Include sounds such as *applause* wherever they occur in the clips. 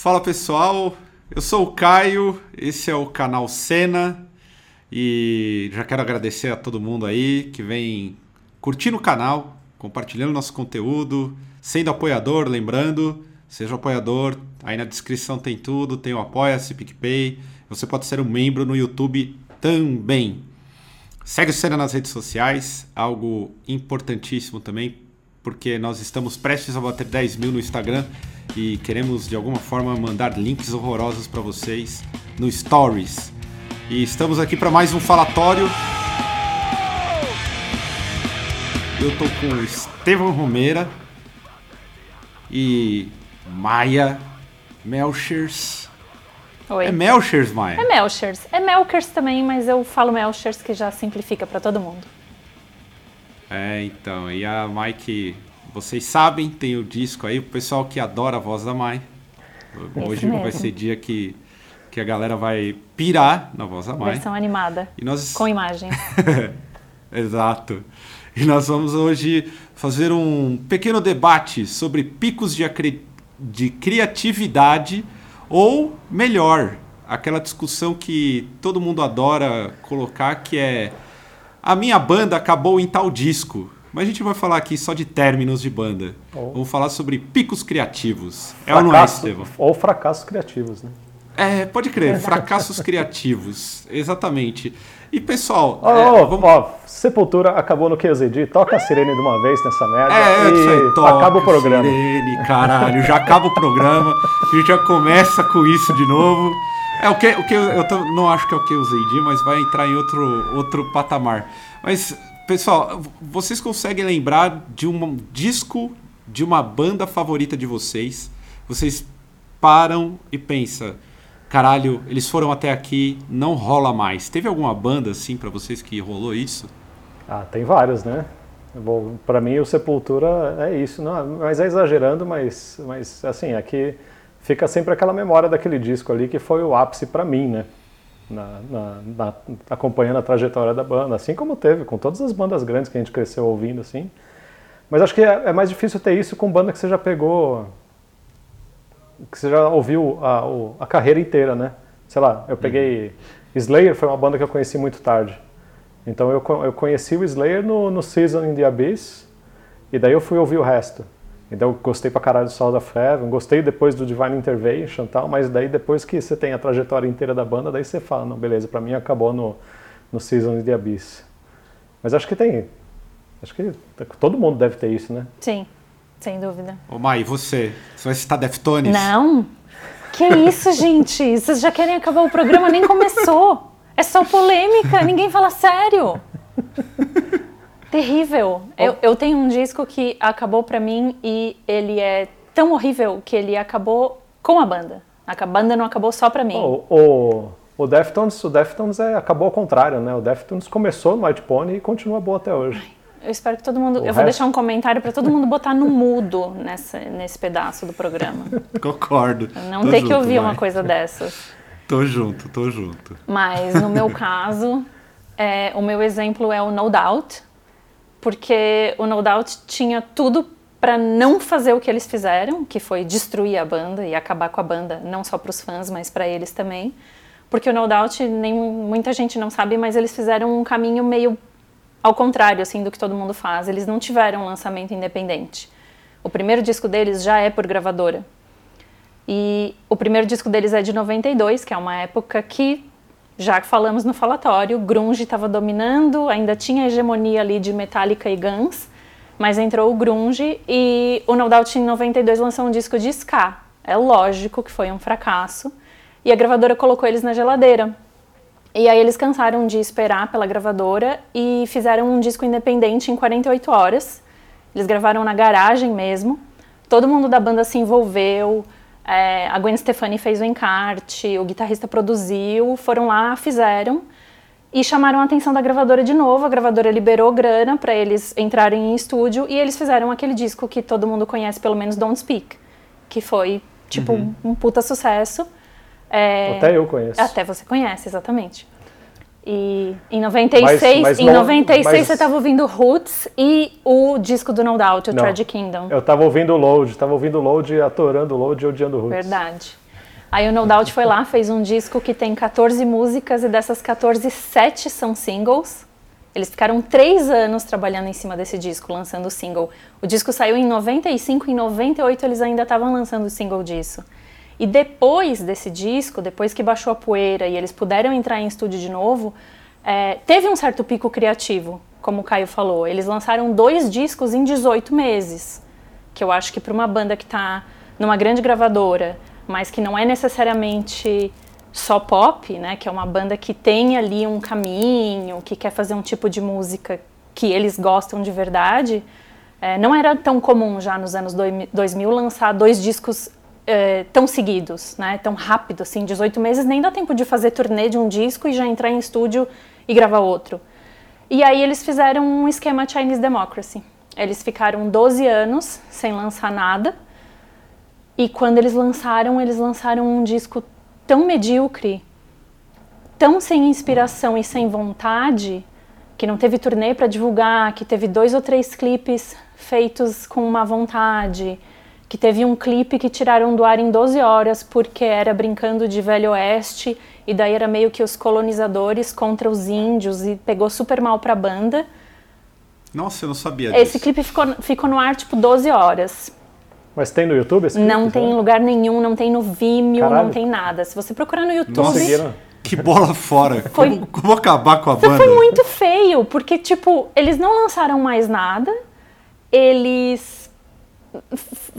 Fala pessoal, eu sou o Caio, esse é o canal Cena e já quero agradecer a todo mundo aí que vem curtindo o canal, compartilhando nosso conteúdo, sendo apoiador, lembrando, seja apoiador, aí na descrição tem tudo, tem o Apoia-se, PicPay, você pode ser um membro no YouTube também. Segue o Cena nas redes sociais, algo importantíssimo também, porque nós estamos prestes a bater 10 mil no Instagram e queremos de alguma forma mandar links horrorosos para vocês no Stories. E estamos aqui para mais um falatório. Eu tô com Estevão Romeira e Maia Melchers. Oi. É Melchers, Maia? É Melchers. É Melkers também, mas eu falo Melchers que já simplifica para todo mundo. É, então. E a Mike, vocês sabem, tem o disco aí, o pessoal que adora a voz da Mai. Hoje vai ser dia que, que a galera vai pirar na voz da Mai. Versão animada, E nós com imagens. *laughs* Exato. E nós vamos hoje fazer um pequeno debate sobre picos de, acre- de criatividade ou melhor, aquela discussão que todo mundo adora colocar que é a minha banda acabou em tal disco. Mas a gente vai falar aqui só de términos de banda. Oh. Vamos falar sobre picos criativos. É ou não é, Estevam? Ou fracassos criativos, né? É, pode crer, fracassos criativos. Exatamente. E pessoal, Ó, é, vamos- ó, Sepultura acabou no QZD, toca a sirene de uma vez nessa merda É, e isso aí, toca, acaba o programa. sirene, caralho, já acaba o programa, a gente já começa com isso de novo. É o que, o que eu, eu tô- não acho que é o que eu usei de, mas vai entrar em outro, outro patamar. Mas, pessoal, vocês conseguem lembrar de um disco de uma banda favorita de vocês? Vocês param e pensam, caralho, eles foram até aqui, não rola mais. Teve alguma banda assim pra vocês que rolou isso? Ah, tem vários, né? Bom, pra mim o Sepultura é isso, não, mas é exagerando, mas, mas assim, aqui fica sempre aquela memória daquele disco ali que foi o ápice pra mim, né? Na, na- na- acompanhando a trajetória da banda, assim como teve com todas as bandas grandes que a gente cresceu ouvindo, assim. Mas acho que é, é mais difícil ter isso com banda que você já pegou, que você já ouviu a, o- a carreira inteira, né? Sei lá, eu peguei Slayer foi uma banda que eu conheci muito tarde. Então eu, eu conheci o Slayer no, no Season in the Abyss e daí eu fui ouvir o resto. Então eu gostei pra caralho do Soul of Heaven, gostei depois do Divine Intervention e tal, mas daí depois que você tem a trajetória inteira da banda, daí você fala, não, beleza, pra mim acabou no, no Season the Abyss. Mas acho que tem, acho que todo mundo deve ter isso, né? Sim, sem dúvida. Ô Mai, e você? Você vai citar Deftones? Não? Que isso, gente? Vocês já querem acabar o programa? Nem começou. É só polêmica, ninguém fala sério. Terrível. Eu, eu tenho um disco que acabou pra mim e ele é tão horrível que ele acabou com a banda. A banda não acabou só pra mim. O, o, o Deftones, o Deftones é, acabou ao contrário, né? O Deftones começou no White Pony e continua boa até hoje. Eu espero que todo mundo. O eu vou resto- deixar um comentário pra todo mundo botar no mudo nessa, nesse pedaço do programa. *laughs* Concordo. Não Tô ter que ouvir uma coisa dessas. *laughs* Tô junto, tô junto. Mas no meu *laughs* caso, é, o meu exemplo é o No Doubt, porque o No Doubt tinha tudo para não fazer o que eles fizeram, que foi destruir a banda e acabar com a banda, não só para os fãs, mas para eles também. Porque o No Doubt, nem muita gente não sabe, mas eles fizeram um caminho meio ao contrário assim do que todo mundo faz. Eles não tiveram um lançamento independente. O primeiro disco deles já é por gravadora. E o primeiro disco deles é de 92, que é uma época que, já que falamos no falatório, grunge estava dominando, ainda tinha hegemonia ali de Metallica e Guns, mas entrou o grunge e o No Doubt em 92 lançou um disco de ska. É lógico que foi um fracasso. E a gravadora colocou eles na geladeira. E aí eles cansaram de esperar pela gravadora e fizeram um disco independente em 48 horas. Eles gravaram na garagem mesmo. Todo mundo da banda se envolveu. É, a Gwen Stefani fez o encarte, o guitarrista produziu, foram lá, fizeram e chamaram a atenção da gravadora de novo. A gravadora liberou grana para eles entrarem em estúdio e eles fizeram aquele disco que todo mundo conhece, pelo menos Don't Speak, que foi tipo um puta sucesso. É, Até eu conheço. até você conhece, exatamente. E em 96, Mas- mas em não- 96 mas- você estava ouvindo Roots e o disco do No Doubt, o Não. Tragic Kingdom. Eu tava ouvindo o Load, tava ouvindo o Load, atorando o Load e odiando o Roots. Verdade. Aí o No Doubt foi lá, fez um disco que tem 14 músicas e dessas 14, 7 são singles. Eles ficaram três anos trabalhando em cima desse disco, lançando o single. O disco saiu em 95, em 98 eles ainda estavam lançando o single disso. E depois desse disco, depois que baixou a poeira e eles puderam entrar em estúdio de novo, é, teve um certo pico criativo, como o Caio falou. Eles lançaram dois discos em 18 meses, que eu acho que para uma banda que está numa grande gravadora, mas que não é necessariamente só pop, né, que é uma banda que tem ali um caminho, que quer fazer um tipo de música que eles gostam de verdade, é, não era tão comum já nos anos 2000 lançar dois discos é, tão seguidos, né, tão rápido, assim, 18 meses, nem dá tempo de fazer turnê de um disco e já entrar em estúdio e gravar outro. E aí eles fizeram um esquema Chinese Democracy. Eles ficaram 12 anos sem lançar nada, e quando eles lançaram, eles lançaram um disco tão medíocre, tão sem inspiração e sem vontade, que não teve turnê para divulgar, que teve dois ou três clipes feitos com uma vontade, que teve um clipe que tiraram do ar em 12 horas porque era brincando de Velho Oeste e daí era meio que os colonizadores contra os índios e pegou super mal para a banda. Nossa, eu não sabia disso. Esse clipe ficou, ficou no ar tipo 12 horas. Mas tem no YouTube esse clipe? Não tem em lugar nenhum, não tem no Vimeo, Caralho. não tem nada. Se você procurar no YouTube. Nossa, que bola fora. Foi... Como, como acabar com a banda? Foi muito feio, porque, tipo, eles não lançaram mais nada, eles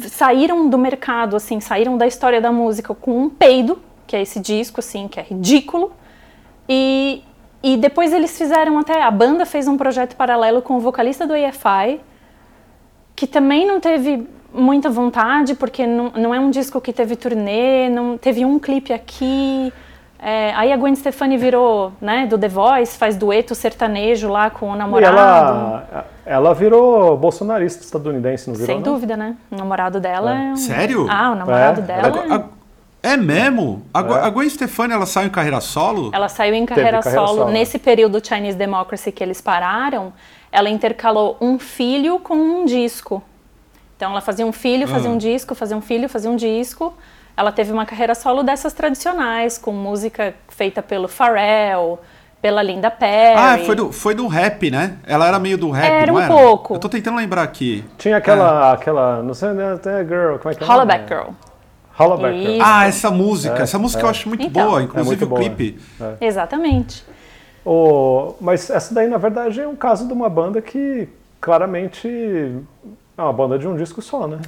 saíram do mercado, assim, saíram da história da música com um peido, que é esse disco, assim, que é ridículo. E, e depois eles fizeram até. A banda fez um projeto paralelo com o vocalista do EFI, que também não teve muita vontade, porque não, não é um disco que teve turnê, não teve um clipe aqui. É, aí a Gwen Stefani virou, né, do The Voice, faz dueto sertanejo lá com o namorado. E ela, ela virou bolsonarista estadunidense, não virou? Sem dúvida, né? O namorado dela é. é um... Sério? Ah, o namorado é. dela. É... é mesmo? A, é. a Gwen Stefani, ela saiu em carreira solo? Ela saiu em carreira, carreira solo. solo. Nesse período Chinese Democracy que eles pararam, ela intercalou um filho com um disco. Então ela fazia um filho, fazia um ah. disco, fazia um filho, fazia um disco. Ela teve uma carreira solo dessas tradicionais, com música feita pelo Pharrell, pela Linda Perry. Ah, foi do, foi do rap, né? Ela era meio do rap, era um era? pouco. Eu tô tentando lembrar aqui. Tinha aquela, é. aquela, não sei, né, até Girl, como é que é? Hollaback Girl. Hollaback Girl. Ah, essa música, é, essa música é. eu acho muito então, boa, inclusive é o clipe. É. Exatamente. O, mas essa daí, na verdade, é um caso de uma banda que claramente é uma banda de um disco só, né?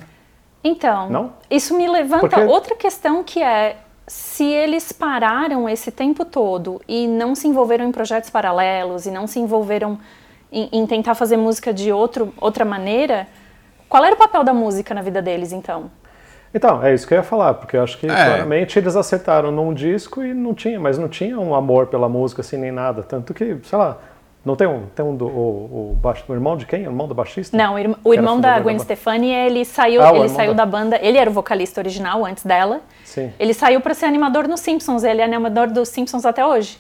Então, Não? isso me levanta Porque... outra questão que é se eles pararam esse tempo todo e não se envolveram em projetos paralelos e não se envolveram em, em, tentar fazer música de outro, outra maneira, qual era o papel da música na vida deles então? Então, é isso que eu ia falar, porque eu acho que é. claramente eles acertaram num disco e não tinha, mas não tinha um amor pela música assim nem nada, tanto que, sei lá, não tem um, tem um do, o, o, baixo, o irmão de quem? O irmão do baixista? Não, o irmão da Gwen da Stefani, ele saiu, ah, ele saiu da... da... banda, ele era o vocalista original antes dela. Sim. Ele saiu para ser animador nos Simpsons, ele é animador dos Simpsons até hoje.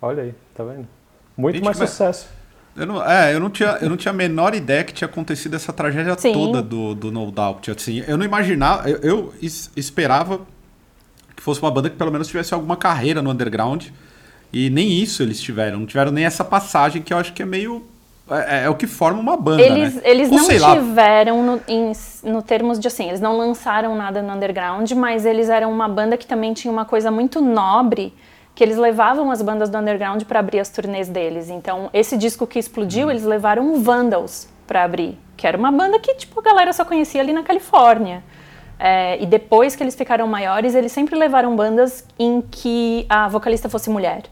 Olha aí, tá vendo? Muito Gente, mais sucesso. Eu não, é, eu não, tinha, eu não tinha a menor ideia que tinha acontecido essa tragédia Sim. toda do, do No Doubt. Assim, eu não imaginava, eu, eu esperava que fosse uma banda que pelo menos tivesse alguma carreira no underground. E nem isso eles tiveram. Não tiveram nem essa passagem que eu acho que é meio. É, é o que forma uma banda. Eles, né? eles Ou, não tiveram, no, em, no termos de assim, eles não lançaram nada no underground, mas eles eram uma banda que também tinha uma coisa muito nobre, que eles levavam as bandas do underground para abrir as turnês deles. Então, esse disco que explodiu, hum. eles levaram Vandals para abrir, que era uma banda que tipo a galera só conhecia ali na Califórnia. É, e depois que eles ficaram maiores, eles sempre levaram bandas em que a vocalista fosse mulher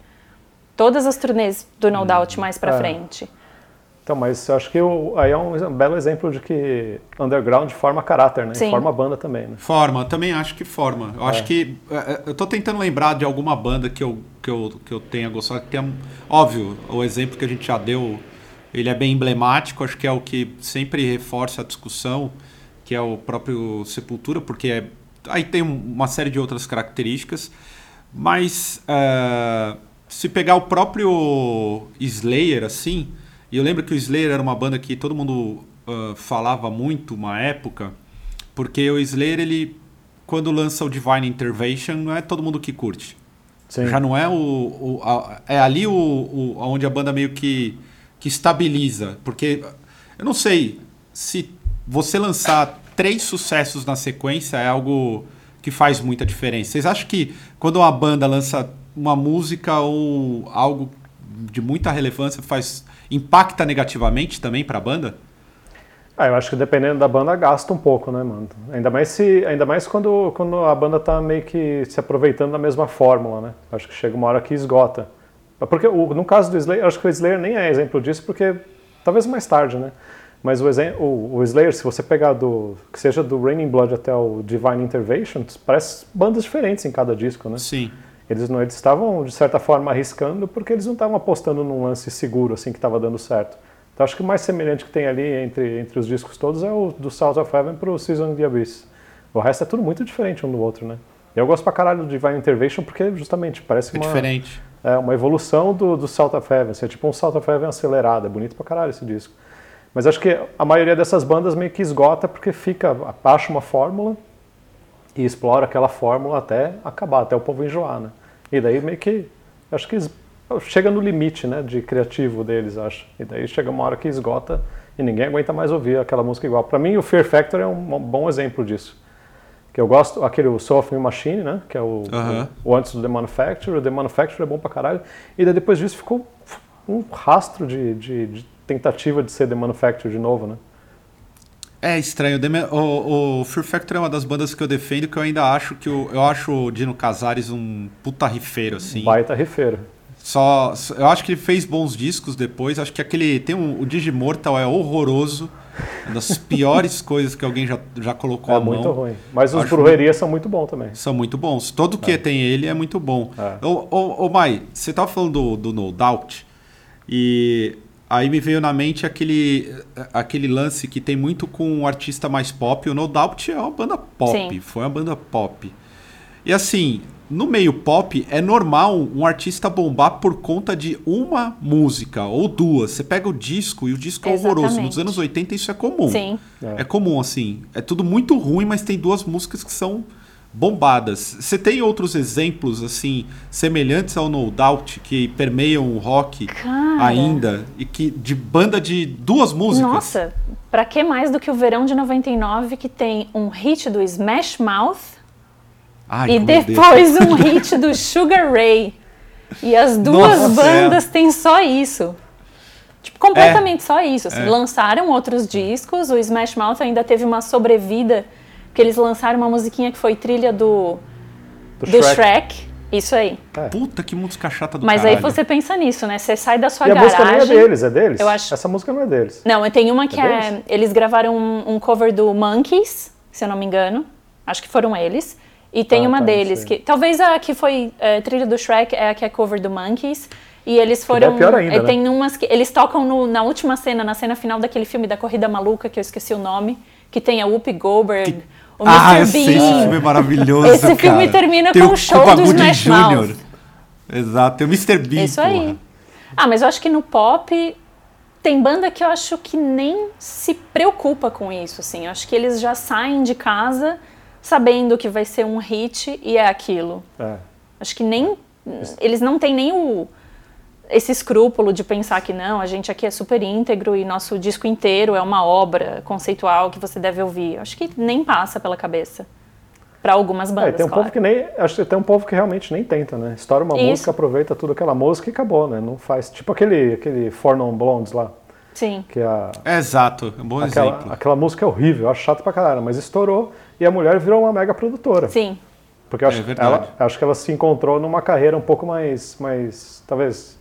todas as turnês do No Doubt hum. mais para é. frente. Então, mas eu acho que o, aí é um belo exemplo de que underground forma caráter, né? Sim. Forma banda também, né? Forma, também acho que forma. Eu é. acho que. É, é, eu tô tentando lembrar de alguma banda que eu, que eu, que eu tenha gostado. Que tem, óbvio, o exemplo que a gente já deu, ele é bem emblemático, acho que é o que sempre reforça a discussão, que é o próprio Sepultura, porque é, aí tem uma série de outras características, mas. Uh, se pegar o próprio Slayer, assim, e eu lembro que o Slayer era uma banda que todo mundo uh, falava muito uma época, porque o Slayer, ele, quando lança o Divine Intervention, não é todo mundo que curte. Sim. Já não é o. o a, é ali o, o, onde a banda meio que, que estabiliza. Porque eu não sei se você lançar três sucessos na sequência é algo que faz muita diferença. Vocês acham que quando uma banda lança uma música ou algo de muita relevância faz impacta negativamente também para a banda? Ah, eu acho que dependendo da banda gasta um pouco, né, mano? Ainda mais se, ainda mais quando, quando a banda tá meio que se aproveitando da mesma fórmula, né? Acho que chega uma hora que esgota. Porque o, no caso do Slayer, acho que o Slayer nem é exemplo disso, porque talvez mais tarde, né? Mas o, o, o Slayer, se você pegar do que seja do Raining Blood até o Divine Intervention, parece bandas diferentes em cada disco, né? Sim. Eles não eles estavam de certa forma arriscando porque eles não estavam apostando num lance seguro assim que estava dando certo. Então acho que o mais semelhante que tem ali entre, entre os discos todos é o do South of Heaven para o Season of the Abyss. O resto é tudo muito diferente um do outro, né? Eu gosto pra caralho do Divine Intervention porque justamente parece é uma, diferente. É, uma evolução do, do South of Heaven. Assim, é tipo um South of Heaven acelerado. É bonito pra caralho esse disco. Mas acho que a maioria dessas bandas meio que esgota porque fica, acha uma fórmula e explora aquela fórmula até acabar, até o povo enjoar, né? E daí meio que, acho que chega no limite, né, de criativo deles, acho. E daí chega uma hora que esgota e ninguém aguenta mais ouvir aquela música igual. Para mim, o Fear Factor é um bom exemplo disso. Que eu gosto, aquele Soul of Machine, né, que é o, Uhum. o, o antes do The Manufacturer. O The Manufacturer é bom pra caralho. E daí depois disso ficou um rastro de, de, de tentativa de ser The Manufacturer de novo, né. É estranho. O, o Fear Factor é uma das bandas que eu defendo que eu ainda acho que o, eu acho o Dino Casares um puta rifeiro, assim. Baita rifeiro. Só, eu acho que ele fez bons discos depois. Acho que aquele tem um, o Digimortal é horroroso, uma das *laughs* piores coisas que alguém já, já colocou é a mão. muito ruim. Mas os Acho Brujeria são muito bons também. São muito bons. Todo que É. tem ele é muito bom. É. Ô, ô, ô Mai, você tava falando do, do No Doubt e aí me veio na mente aquele, aquele lance que tem muito com um artista mais pop. O No Doubt é uma banda pop, Sim. foi uma banda pop. E assim, no meio pop é normal um artista bombar por conta de uma música ou duas. Você pega o disco e o disco é horroroso. Exatamente. Nos anos 80 isso é comum. Sim. É comum, assim. É tudo muito ruim, mas tem duas músicas que são bombadas. Você tem outros exemplos, assim, semelhantes ao No Doubt, que permeiam o rock Cara. ainda, e que de banda de duas músicas? Nossa, pra que mais do que o verão de 99 que tem um hit do Smash Mouth Ai, e depois um *laughs* hit do Sugar Ray. E as duas Nossa, bandas têm só isso. Tipo, completamente só isso. assim. É. Lançaram outros discos, o Smash Mouth ainda teve uma sobrevida, porque eles lançaram uma musiquinha que foi trilha do, Do, do Shrek. Shrek. Isso aí. Puta que música chata do Mas caralho. aí você pensa nisso, né? Você sai da sua E a música garagem. nem é deles, é deles? Eu acho- Essa música não é deles. Não, tem uma que É é. Eles gravaram um, um cover do Monkeys, se eu não me engano. Acho que foram eles. E tem Ah, uma tá, deles que. Talvez a que foi é, trilha do Shrek é a que é cover do Monkeys. E eles foram. é pior ainda, e né? tem umas que. Eles tocam no- na última cena, na cena final daquele filme da Corrida Maluca, que eu esqueci o nome, que tem a Whoopi Goldberg, o Mr. Ah, eu Bean. sei, esse filme é maravilhoso, Esse filme cara. termina Tem com o show do Smash Jr.. Mouth. Exato, tem o Mr. Bean, Isso aí. porra. Ah, mas eu acho que no pop tem banda que eu acho que nem se preocupa com isso, assim. Eu acho que eles já saem de casa sabendo que vai ser um hit e é aquilo. É. Acho que nem eles não têm nem o esse escrúpulo de pensar que não, a gente aqui é super íntegro e nosso disco inteiro é uma obra conceitual que você deve ouvir. Acho que nem passa pela cabeça. Pra algumas É, bandas, tem um claro. povo que nem. Acho que tem um povo que realmente nem tenta, né? Estoura uma Isso. música, aproveita tudo aquela música e acabou, né? Não faz. Tipo aquele, aquele Four Non Blondes lá. Sim. Que é a, É, exato, é um bom aquela, exemplo. aquela música é horrível, eu acho chato pra caralho, mas estourou e a mulher virou uma mega produtora. Sim. Porque eu acho, É ela, acho que ela se encontrou numa carreira um pouco mais. mais talvez.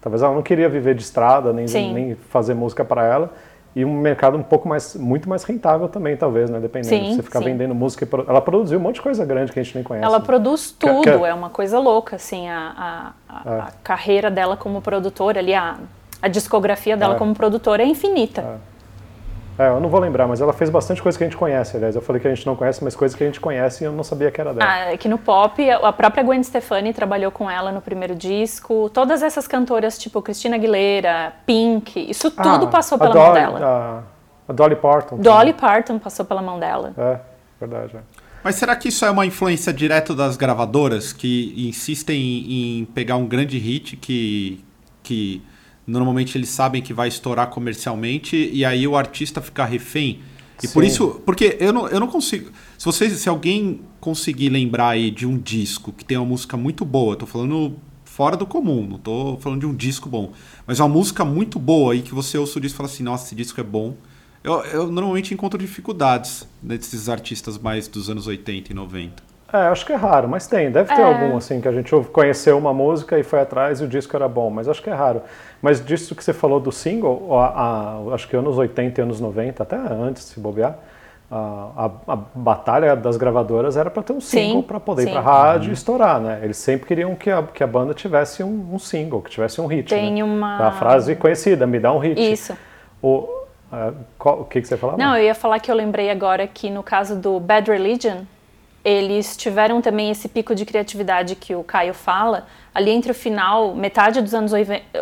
Talvez ela não queria viver de estrada, nem, Sim. nem fazer música para ela. E um mercado um pouco mais. muito mais rentável também, talvez, né? Dependendo. Sim, Você ficar sim. vendendo música. pro- Ela produziu um monte de coisa grande que a gente nem conhece. Ela né? produz Que- tudo, que- é uma coisa louca, assim, a, a, a- É. a carreira dela como produtora, ali, a, a discografia dela É. como produtora é infinita. É, eu não vou lembrar, mas ela fez bastante coisa que a gente conhece, aliás. Eu falei que a gente não conhece, mas coisas que a gente conhece e eu não sabia que era dela. Ah, que no pop, a própria Gwen Stefani trabalhou com ela no primeiro disco. Todas essas cantoras, tipo Christina Aguilera, Pink, isso tudo Ah, passou pela mão Dolly- dela. A, a Dolly Parton. Dolly Parton passou pela mão dela. É, verdade. é. Mas será que isso é uma influência direta das gravadoras que insistem em, em pegar um grande hit que, que normalmente eles sabem que vai estourar comercialmente e aí o artista fica refém? E Sim. por isso, porque eu não, eu não consigo. Se vocês, se alguém conseguir lembrar aí de um disco que tem uma música muito boa, tô falando fora do comum, não tô falando de um disco bom, mas uma música muito boa e que você ouça o disco e fala assim, nossa, esse disco é bom. Eu, eu normalmente encontro dificuldades nesses artistas mais dos anos 80 e 90. É, acho que é raro, mas tem. Deve ter é. algum, assim, que a gente conheceu uma música e foi atrás e o disco era bom, mas acho que é raro. Mas disso que você falou do single, a, a, acho que anos 80 e anos 90, até antes de se bobear, a, a, a batalha das gravadoras era para ter um single para poder sim. ir para rádio uhum. e estourar, né? Eles sempre queriam que a, que a banda tivesse um, um single, que tivesse um hit. Tem né? uma. A frase conhecida, me dá um hit. Isso. O, uh, qual, o que, que você falava? Não, eu ia falar que eu lembrei agora que no caso do Bad Religion, eles tiveram também esse pico de criatividade que o Caio fala, ali entre o final, metade dos anos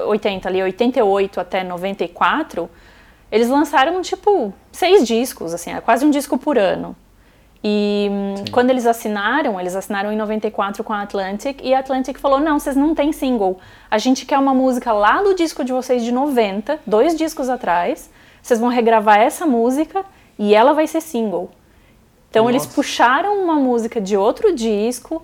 80, ali 88 até 94, eles lançaram tipo seis discos, assim, é quase um disco por ano. E Sim. quando eles assinaram, eles assinaram em 94 com a Atlantic e a Atlantic falou: "Não, vocês não têm single. A gente quer uma música lá do disco de vocês de 90, dois discos atrás. Vocês vão regravar essa música e ela vai ser single." Então Nossa. eles puxaram uma música de outro disco,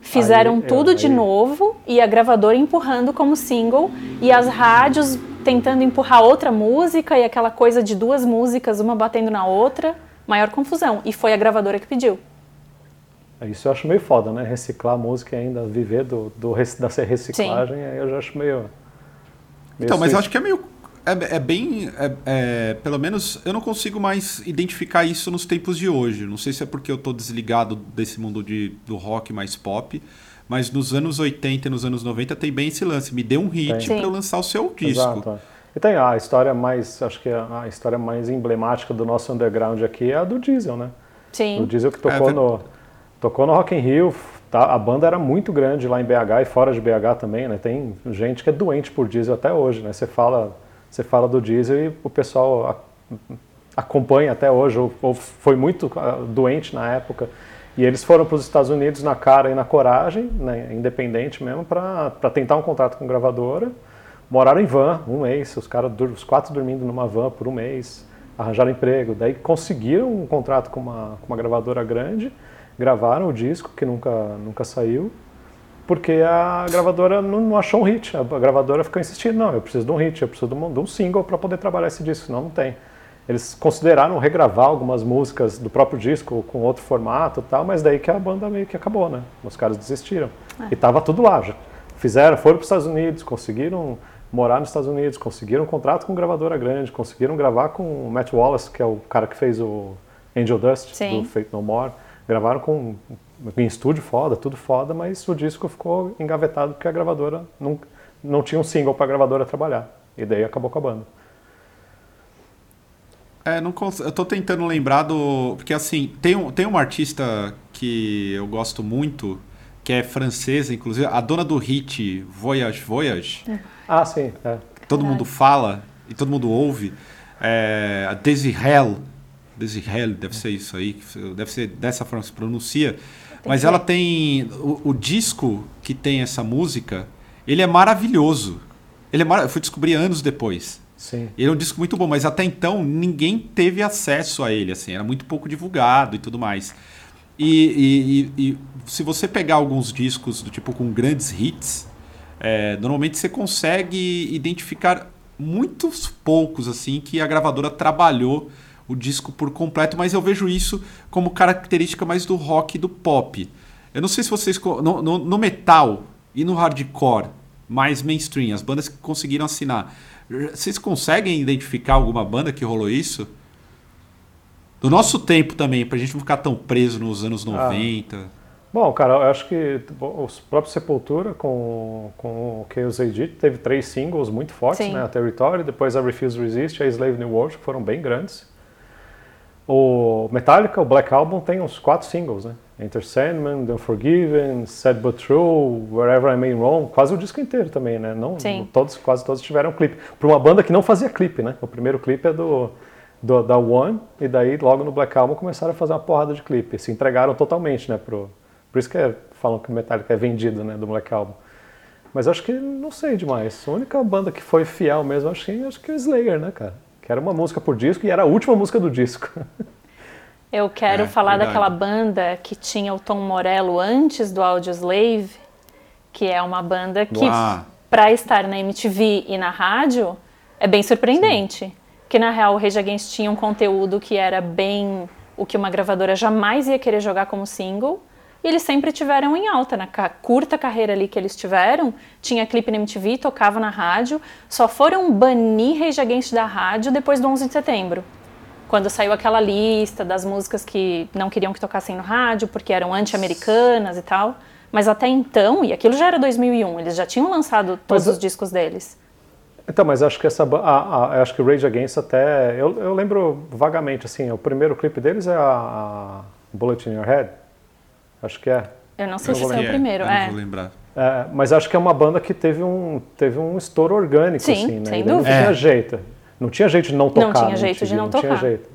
fizeram aí, tudo eu, de novo e a gravadora empurrando como single e as rádios tentando empurrar outra música e aquela coisa de duas músicas, uma batendo na outra, maior confusão. E foi a gravadora que pediu. É, isso eu acho meio foda, né? Reciclar a música e ainda viver do, do, da reciclagem, Sim. aí eu já acho meio. meio então, mas eu acho que é meio é, é bem. É, é, pelo menos eu não consigo mais identificar isso nos tempos de hoje. Não sei se é porque eu estou desligado desse mundo de, do rock mais pop, mas nos anos 80 e nos anos 90 tem bem esse lance. Me dê um hit para eu lançar o seu disco. Exato. E tem a história mais, acho que a história mais emblemática do nosso underground aqui é a do Diesel, né? Sim. O Diesel que tocou, é, no, tocou no Rock in Rio, tá? a banda era muito grande lá em BH e fora de BH também, né? Tem gente que é doente por Diesel até hoje, né? Você fala você fala do diesel e o pessoal acompanha até hoje, ou, ou foi muito ah, doente na época. E eles foram para os Estados Unidos na cara e na coragem, né, independente mesmo, para tentar um contrato com gravadora. Moraram em van um mês, os caras, os quatro dormindo numa van por um mês, arranjaram emprego. Daí conseguiram um contrato com uma, com uma gravadora grande, gravaram o disco, que nunca, nunca saiu, porque a gravadora não, não, achou um hit. A gravadora ficou insistindo, não, eu preciso de um hit, eu preciso de um, de um single para poder trabalhar esse disco, senão não tem. Eles consideraram regravar algumas músicas do próprio disco com outro formato e tal, mas daí que a banda meio que acabou, né? Os caras desistiram. É. E tava tudo lá já. Fizeram, foram para os Estados Unidos, conseguiram morar nos Estados Unidos, conseguiram um contrato com gravadora grande, conseguiram gravar com o Matt Wallace, que é o cara que fez o Angel Dust, Sim. do Fate No More. Gravaram com em estúdio foda, tudo foda, mas o disco ficou engavetado porque a gravadora não, não tinha um single para a gravadora trabalhar. E daí acabou com a banda. É, não eu tô tentando lembrar do. Porque assim, tem um, tem uma artista que eu gosto muito, que é francesa, inclusive, a dona do hit Voyage Voyage. É. Ah, sim. É. Todo mundo fala e todo mundo ouve. É, a. Daisy Hell, deve ser isso aí, deve ser dessa forma que se pronuncia. Mas ela tem. O, o, disco que tem essa música, ele é maravilhoso. Ele é mar... Eu fui descobrir anos depois. Sim. Ele é um disco muito bom, mas até então ninguém teve acesso a ele, assim, era muito pouco divulgado e tudo mais. E, e, e se você pegar alguns discos do tipo com grandes hits, é, normalmente você consegue identificar muitos poucos assim que a gravadora trabalhou o disco por completo, mas eu vejo isso como característica mais do rock e do pop. Eu não sei se vocês. No, no, no metal e no hardcore, mais mainstream, as bandas que conseguiram assinar, vocês conseguem identificar alguma banda que rolou isso? Do nosso tempo também, pra gente não ficar tão preso nos anos 90. Ah. Bom, cara, eu acho que os próprios Sepultura com, com o Chaos AD teve três singles muito fortes, Sim. né? A Territory, depois a Refuse Resist e a Slave New World, que foram bem grandes. O Metallica, o Black Album, tem uns quatro singles, né? Enter Sandman, The Unforgiven, Sad But True, Wherever I May Roam, quase o disco inteiro também, né? Não, Sim. Todos, quase todos tiveram clipe. Para uma banda que não fazia clipe, né? O primeiro clipe é do, do, da One, e daí logo no Black Album começaram a fazer uma porrada de clipe. Se entregaram totalmente, né? Pro, por isso que é, falam que o Metallica é vendido, né? Do Black Album. Mas acho que não sei demais. A única banda que foi fiel mesmo, acho que, acho que é o Slayer, né, cara? Que era uma música por disco e era a última música do disco. *laughs* Eu quero É, falar verdade. daquela banda que tinha o Tom Morello antes do Audioslave, que é uma banda que, para estar na MTV e na rádio, é bem surpreendente. Que na real o Rage Against tinha um conteúdo que era bem o que uma gravadora jamais ia querer jogar como single. E eles sempre tiveram em alta, na ca- curta carreira ali que eles tiveram, tinha clipe na MTV, tocava na rádio, só foram banir Rage Against da rádio depois do 11 de setembro quando saiu aquela lista das músicas que não queriam que tocassem no rádio porque eram anti-americanas e tal. Mas até então, e aquilo já era 2001, eles já tinham lançado todos Mas os discos deles. Então, mas acho que essa a, a, acho que Rage Against até eu, eu lembro vagamente assim, o primeiro clipe deles é a, a Bullet in Your Head. Acho que é. Eu não sei Eu se é o primeiro. eu É. Não vou lembrar. É, mas acho que é uma banda que teve um teve um estouro orgânico Sim, assim, né? sem daí Não dúvida. tinha É. jeito. Não tinha jeito de não tocar. tinha na jeito de MTV, não tinha tocar. jeito.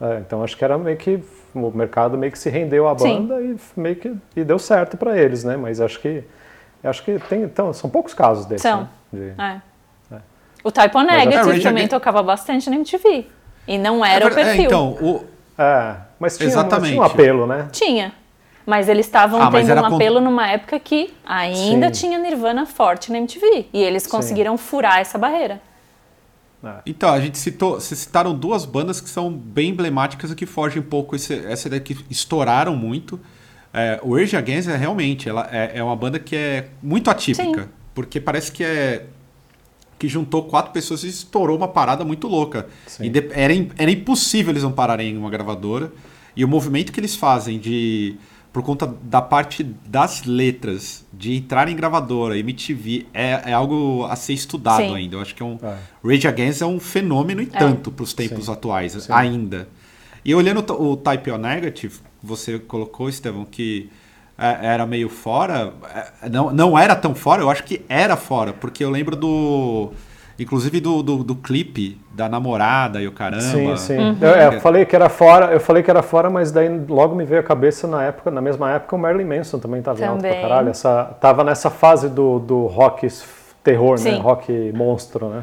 É, então acho que era meio que o mercado meio que se rendeu à Sim. banda e meio que e deu certo para eles, né? Mas acho que acho que tem então são poucos casos desses. São. Né? De- É. O Type O É, Negative também Against- tocava bastante na MTV. E não era É o é, perfil. então, o, É, mas tinha, Exatamente. tinha um apelo, né? Tinha. Mas eles estavam Ah, tendo um apelo numa época que ainda Sim. tinha Nirvana forte na MTV. E eles conseguiram furar essa barreira. Então, a gente citou, vocês citaram duas bandas que são bem emblemáticas e que fogem um pouco esse, essa daqui estouraram muito. É, o Rage Against é realmente, ela é, é uma banda que é muito atípica, Sim. porque parece que é que juntou quatro pessoas e estourou uma parada muito louca. Sim. E de- era, era impossível eles não pararem em uma gravadora. E o movimento que eles fazem de por conta da parte das letras, de entrar em gravadora, MTV, é, é algo a ser estudado Sim. ainda. Eu acho que é um, É. Rage Against é um fenômeno e tanto para os tempos Sim. atuais, Sim. ainda. E olhando o o Type O Negative, você colocou, Estevão, que é, era meio fora. é, não, não era tão fora, eu acho que era fora, porque eu lembro do. Inclusive do, do, do clipe da namorada e o caramba. Sim, sim. Uhum. Eu, eu falei que era fora, eu falei que era fora, mas daí logo me veio a cabeça na época, na mesma época, o Marilyn Manson também estava em alta pra Também. caralho. Essa, tava nessa fase do, do rock terror, né? Sim. Rock monstro, né?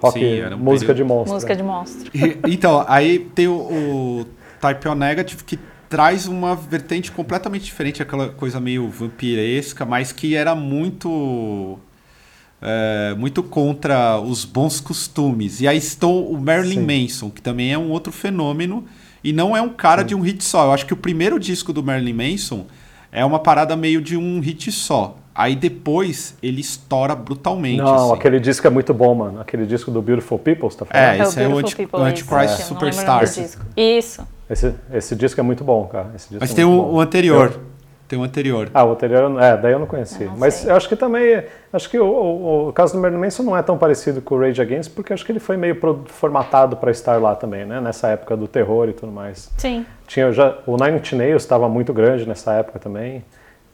Rock, Sim, era um música período- de monstro. Música de monstro. E- então, aí tem o, o Type O Negative que traz uma vertente completamente diferente, aquela coisa meio vampiresca, mas que era muito. É, muito contra os bons costumes. E aí estão o Marilyn Manson, que também é um outro fenômeno, e não é um cara de um hit só. Eu acho que o primeiro disco do Marilyn Manson é uma parada meio de um hit só. Aí depois ele estoura brutalmente. Não, assim. aquele disco é muito bom, mano. Aquele disco do Beautiful People, você tá falando? É, esse é o Beautiful Anti- People, o esse, Antichrist o nome Superstar. Isso. Esse, esse disco é muito bom, cara. Esse disco Mas é tem o, bom. o anterior. Eu- Tem o anterior. Ah, o anterior, é, daí eu não conheci. Eu não Mas eu acho que também, acho que o, o- o caso do Marilyn Manson não é tão parecido com o Rage Against, porque acho que ele foi meio pro- formatado para estar lá também, né? Nessa época do terror e tudo mais. Sim. Tinha já, o Nine Inch Nails estava muito grande nessa época também.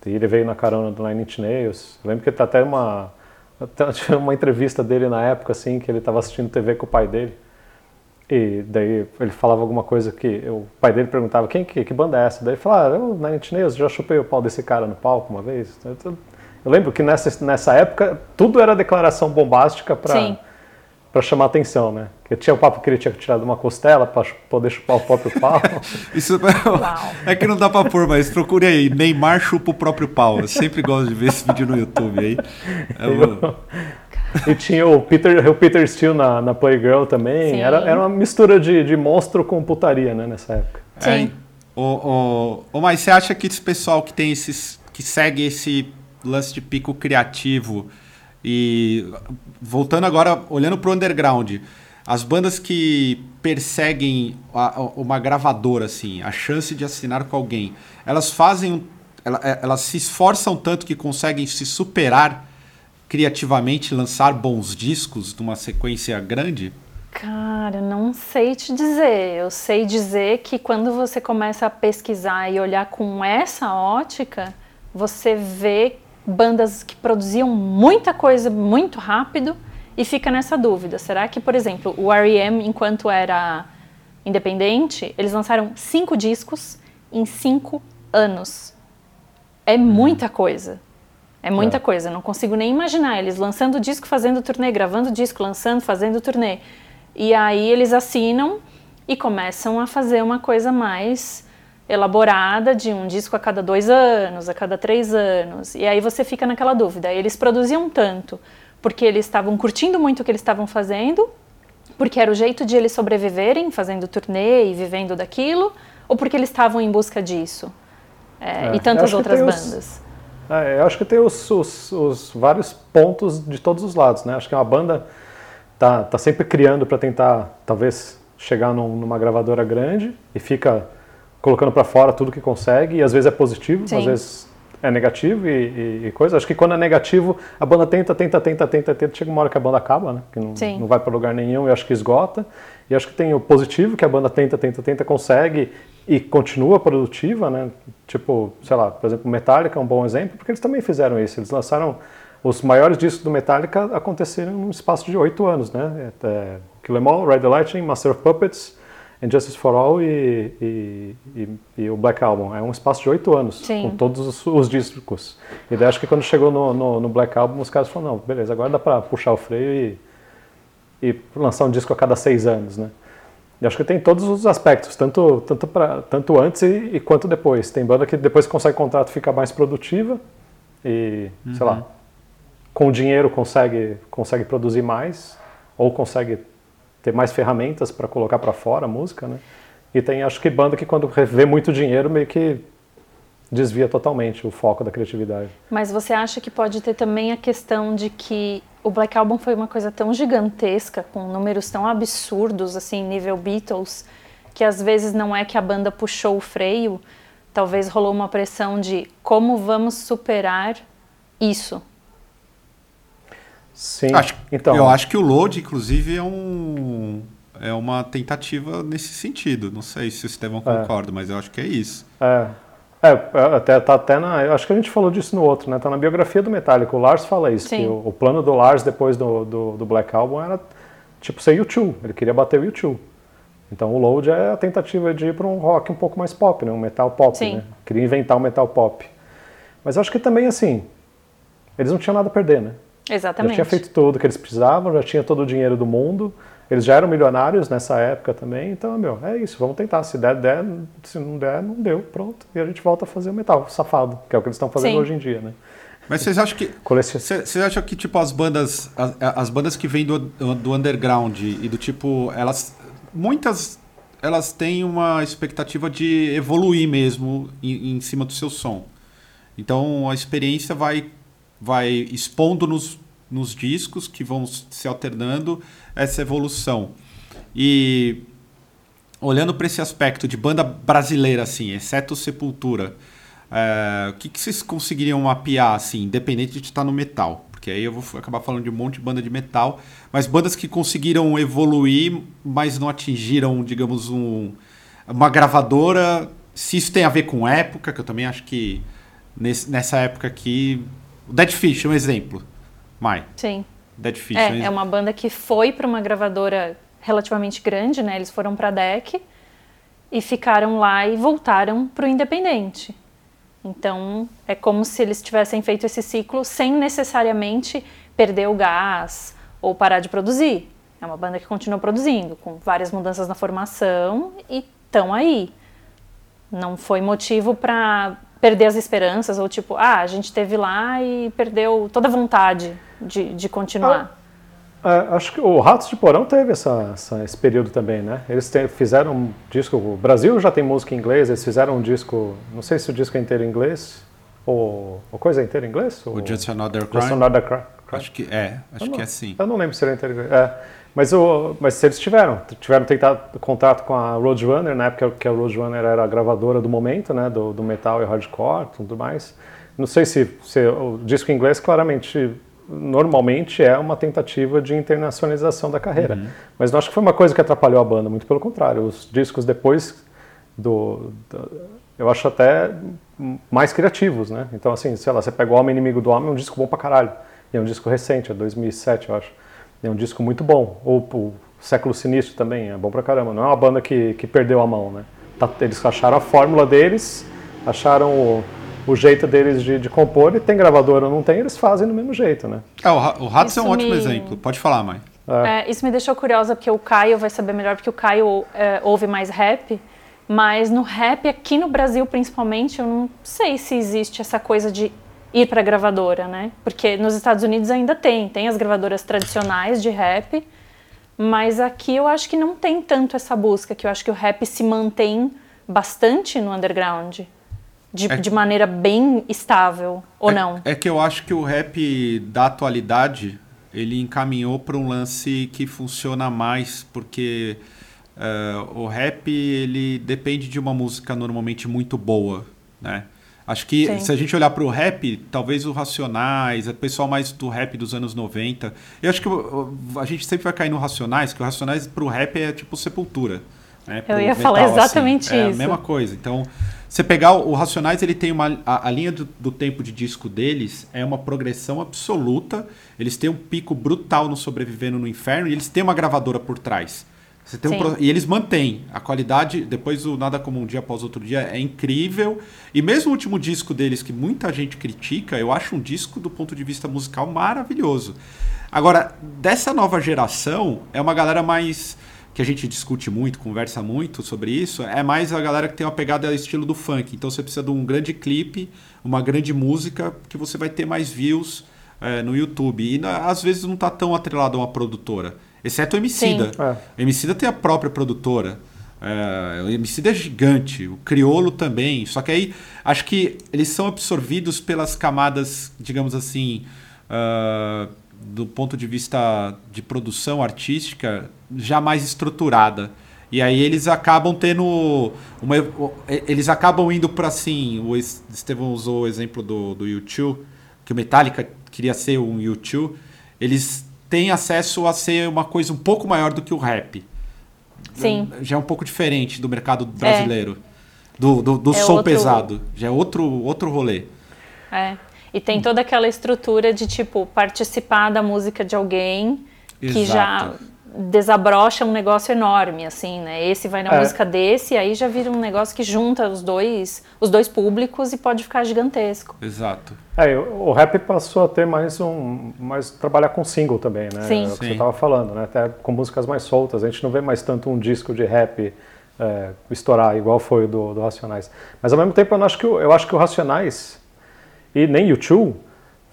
E ele veio na carona do Nine Inch Nails. Eu lembro que tá até uma até *laughs* tinha uma entrevista dele na época assim, que ele estava assistindo TV com o pai dele. E daí ele falava alguma coisa que o pai dele perguntava quem que, que banda é essa? Daí ele falava, ah, eu Inch Nails, já chupei o pau desse cara no palco uma vez. Eu, eu lembro que nessa, nessa época tudo era declaração bombástica para para chamar atenção, né? Que tinha o papo que ele tinha tirado uma costela para poder chupar o próprio pau. *laughs* Isso Uau. é que não dá pra pôr, mas procure aí. Neymar chupa o próprio pau. Eu sempre gosto de ver esse vídeo no YouTube aí. É *laughs* o- E tinha o Peter, o Peter Steele na, na Playgirl também. Sim. Era, era uma mistura de, de monstro com putaria, né, nessa época. Sim. É, o, o, o, mas você acha que esse pessoal que tem esses. que segue esse lance de pico criativo e. voltando agora, olhando pro underground, as bandas que perseguem a- a- uma gravadora, assim, a chance de assinar com alguém, elas fazem. um- é- Elas se esforçam tanto que conseguem se superar criativamente, lançar bons discos numa sequência grande? Cara, não sei te dizer. Eu sei dizer que quando você começa a pesquisar e olhar com essa ótica, você vê bandas que produziam muita coisa muito rápido e fica nessa dúvida. Será que, por exemplo, o R.E.M., enquanto era independente, eles lançaram cinco discos em cinco anos. É muita coisa. É muita é. coisa. Não consigo nem imaginar eles lançando disco, fazendo turnê, gravando disco, lançando, fazendo turnê. E aí eles assinam e começam a fazer uma coisa mais elaborada de um disco a cada dois anos, a cada três anos. E aí você fica naquela dúvida. Eles produziam tanto porque eles estavam curtindo muito o que eles estavam fazendo, porque era o jeito de eles sobreviverem, fazendo turnê e vivendo daquilo, ou porque eles estavam em busca disso? É, é, e tantas outras bandas. Os, é, eu acho que tem os, os, os, vários pontos de todos os lados, né? Acho que uma banda tá, tá sempre criando para tentar, talvez, chegar num, numa gravadora grande e fica colocando para fora tudo que consegue, e às vezes é positivo, Sim. às vezes é negativo e, e, e, coisa. Acho que quando é negativo, a banda tenta, tenta, tenta, tenta, tenta, chega uma hora que a banda acaba, né? Que não, não vai para lugar nenhum e acho que esgota. E acho que tem o positivo, que a banda tenta, tenta, tenta, consegue e continua produtiva, né? Tipo, sei lá, por exemplo, Metallica é um bom exemplo, porque eles também fizeram isso. Eles lançaram os maiores discos do Metallica aconteceram num espaço de oito anos, né? É, Kill Em All, Ride the Lightning, Master of Puppets, Injustice for All e, e, e, e, o Black Album. É um espaço de oito anos, Sim. com todos os, os, discos. E daí acho que quando chegou no, no, no, Black Album, os caras falaram, não, beleza, agora dá para puxar o freio e, e lançar um disco a cada seis anos, né? E acho que tem todos os aspectos, tanto, tanto, pra, tanto antes e, e quanto depois. Tem banda que depois que consegue contrato fica mais produtiva e, uhum. sei lá, uhum. com o dinheiro consegue, consegue produzir mais ou consegue ter mais ferramentas para colocar para fora a música, né? E tem, acho que banda que quando vê muito dinheiro meio que desvia totalmente o foco da criatividade. Mas você acha que pode ter também a questão de que o Black Album foi uma coisa tão gigantesca, com números tão absurdos, assim, nível Beatles, que às vezes não é que a banda puxou o freio, talvez rolou uma pressão de como vamos superar isso, Sim. Acho, então, eu acho que o load, inclusive, é um é uma tentativa nesse sentido. Não sei se o Estevão é. concorda, mas eu acho que é isso. É. É, é, até, tá até na. Eu acho que a gente falou disso no outro, né? Tá na biografia do Metallica. O Lars fala isso, Sim. que o, o, plano do Lars depois do, do, do, Black Album era tipo ser YouTube. Ele queria bater o YouTube. Então o Load é a tentativa de ir para um rock um pouco mais pop, né? Um metal pop, Sim. né? Queria inventar um metal pop. Mas eu acho que também assim, eles não tinham nada a perder, né? Exatamente. Já tinha feito tudo que eles precisavam, já tinha todo o dinheiro do mundo. Eles já eram milionários nessa época também, então, meu, é isso, vamos tentar. Se der, der, se não der, não deu, pronto. E a gente volta a fazer o metal safado, que é o que eles estão fazendo Sim. hoje em dia, né? Mas vocês acham que. Vocês acham que, tipo, as bandas. As, as bandas que vêm do, do underground e do tipo. Elas. Muitas. Elas têm uma expectativa de evoluir mesmo em, em cima do seu som. Então a experiência vai vai expondo nos, nos discos que vão se alternando essa evolução. E olhando para esse aspecto de banda brasileira, assim, exceto Sepultura, é, o que, que vocês conseguiriam mapear, assim, independente de estar no metal? Porque aí eu vou acabar falando de um monte de banda de metal, mas bandas que conseguiram evoluir, mas não atingiram, digamos, um, uma gravadora. Se isso tem a ver com época, que eu também acho que nesse, nessa época aqui o Dead Fish é um exemplo. Mai. Sim. Dead Fish. É, é uma banda que foi para uma gravadora relativamente grande, né? Eles foram para a DEC e ficaram lá e voltaram para o independente. Então, é como se eles tivessem feito esse ciclo sem necessariamente perder o gás ou parar de produzir. É uma banda que continua produzindo, com várias mudanças na formação e estão aí. Não foi motivo para perder as esperanças, ou tipo, ah, a gente teve lá e perdeu toda a vontade de, de continuar. Ah, é, acho que o Ratos de Porão teve essa, essa esse período também, né? Eles te, fizeram um disco. O Brasil já tem música em inglês, eles fizeram um disco. Não sei se o disco é inteiro em inglês. Ou, ou coisa é inteira em inglês? O Just Another Crime? Just Another Crime. Acho que é, acho que é sim. Eu não lembro se ele é inteiro em inglês. É. Mas, o, mas eles tiveram, tiveram tentado contato com a Roadrunner, na época que a Roadrunner era a gravadora do momento, né, do, do metal e hardcore e tudo mais. Não sei se, se o disco em inglês claramente, normalmente é uma tentativa de internacionalização da carreira. Uhum. Mas não acho que foi uma coisa que atrapalhou a banda, muito pelo contrário. Os discos depois do, do eu acho até mais criativos, né? Então assim, sei lá, você pega o Homem Inimigo do Homem, é um disco bom pra caralho. E é um disco recente, é 2007, eu acho. É um disco muito bom. Ou o Século Sinistro também, é bom pra caramba. Não é uma banda que, que perdeu a mão, né? Tá, eles acharam a fórmula deles, acharam o, o jeito deles de, de, compor, e tem gravadora ou não tem, eles fazem do mesmo jeito, né? É, o, o Ratos é um ótimo me... exemplo. Pode falar, mãe. É. É, isso me deixou curiosa, porque o Caio vai saber melhor, porque o Caio é, ouve mais rap, mas no rap, aqui no Brasil principalmente, eu não sei se existe essa coisa de ir para gravadora, né? Porque nos Estados Unidos ainda tem, tem as gravadoras tradicionais de rap, mas aqui eu acho que não tem tanto essa busca, que eu acho que o rap se mantém bastante no underground. De, é, de maneira bem estável, ou é, não? É que eu acho que o rap da atualidade, ele encaminhou para um lance que funciona mais, porque uh, o rap, ele depende de uma música normalmente muito boa, né? Acho que Sim. se a gente olhar para o rap, talvez o Racionais, o pessoal mais do rap dos anos 90. Eu acho que a gente sempre vai cair no Racionais, que o Racionais para o rap é tipo sepultura. Né, eu ia falar assim. exatamente assim. isso. É a mesma coisa. Então, você pegar o Racionais, ele tem uma. A, a linha do, do, tempo de disco deles é uma progressão absoluta. Eles têm um pico brutal no Sobrevivendo no Inferno e eles têm uma gravadora por trás. Um, e eles mantêm a qualidade, depois o Nada Como Um Dia Após Outro Dia é incrível. E mesmo o último disco deles, que muita gente critica, eu acho um disco do ponto de vista musical maravilhoso. Agora, dessa nova geração, é uma galera mais. Que a gente discute muito, conversa muito sobre isso, é mais a galera que tem uma pegada estilo do funk. Então você precisa de um grande clipe, uma grande música, que você vai ter mais views é, no YouTube. E às vezes não está tão atrelado a uma produtora. Exceto o Emicida. É. O Emicida tem a própria produtora. É, o Emicida é gigante, o Criolo também. Só que aí acho que eles são absorvidos pelas camadas, digamos assim, uh, do ponto de vista de produção artística, já mais estruturada. E aí eles acabam tendo uma, eles acabam indo para assim, o Estevão usou o exemplo do, do YouTube, que o Metallica queria ser um YouTube. Eles tem acesso a ser uma coisa um pouco maior do que o rap. Sim. Já é um pouco diferente do mercado brasileiro. É. Do, do, do é som outro... pesado. Já é outro, outro rolê. É. E tem toda aquela estrutura de, tipo, participar da música de alguém Exato. que já desabrocha um negócio enorme, assim, né? Esse vai na é. música desse, e aí já vira um negócio que junta os dois, os dois públicos e pode ficar gigantesco. Exato. É, o rap passou a ter mais um, mais trabalhar com single também, né? Sim. É o que Sim. você estava falando, né? Até com músicas mais soltas. A gente não vê mais tanto um disco de rap é, estourar igual foi o do, do Racionais. Mas ao mesmo tempo eu acho que eu acho que o Racionais e nem YouTube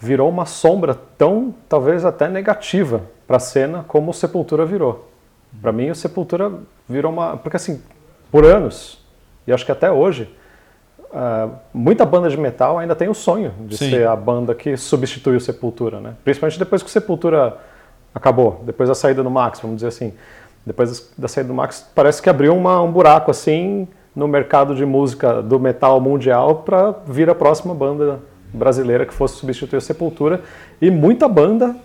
virou uma sombra tão, talvez até negativa para a cena como o Sepultura virou. Para mim, o Sepultura virou uma. Porque, assim, por anos, e acho que até hoje, uh, muita banda de metal ainda tem o sonho de Sim. ser a banda que substitui o Sepultura, né? Principalmente depois que o Sepultura acabou, depois da saída do Max, vamos dizer assim. Depois da saída do Max, parece que abriu uma, um buraco assim no mercado de música do metal mundial para vir a próxima banda brasileira que fosse substituir a Sepultura. E muita banda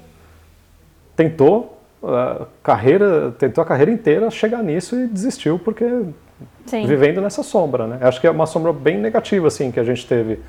tentou a uh, carreira, tentou a carreira inteira chegar nisso e desistiu porque Sim. vivendo nessa sombra, né? Acho que é uma sombra bem negativa assim que a gente teve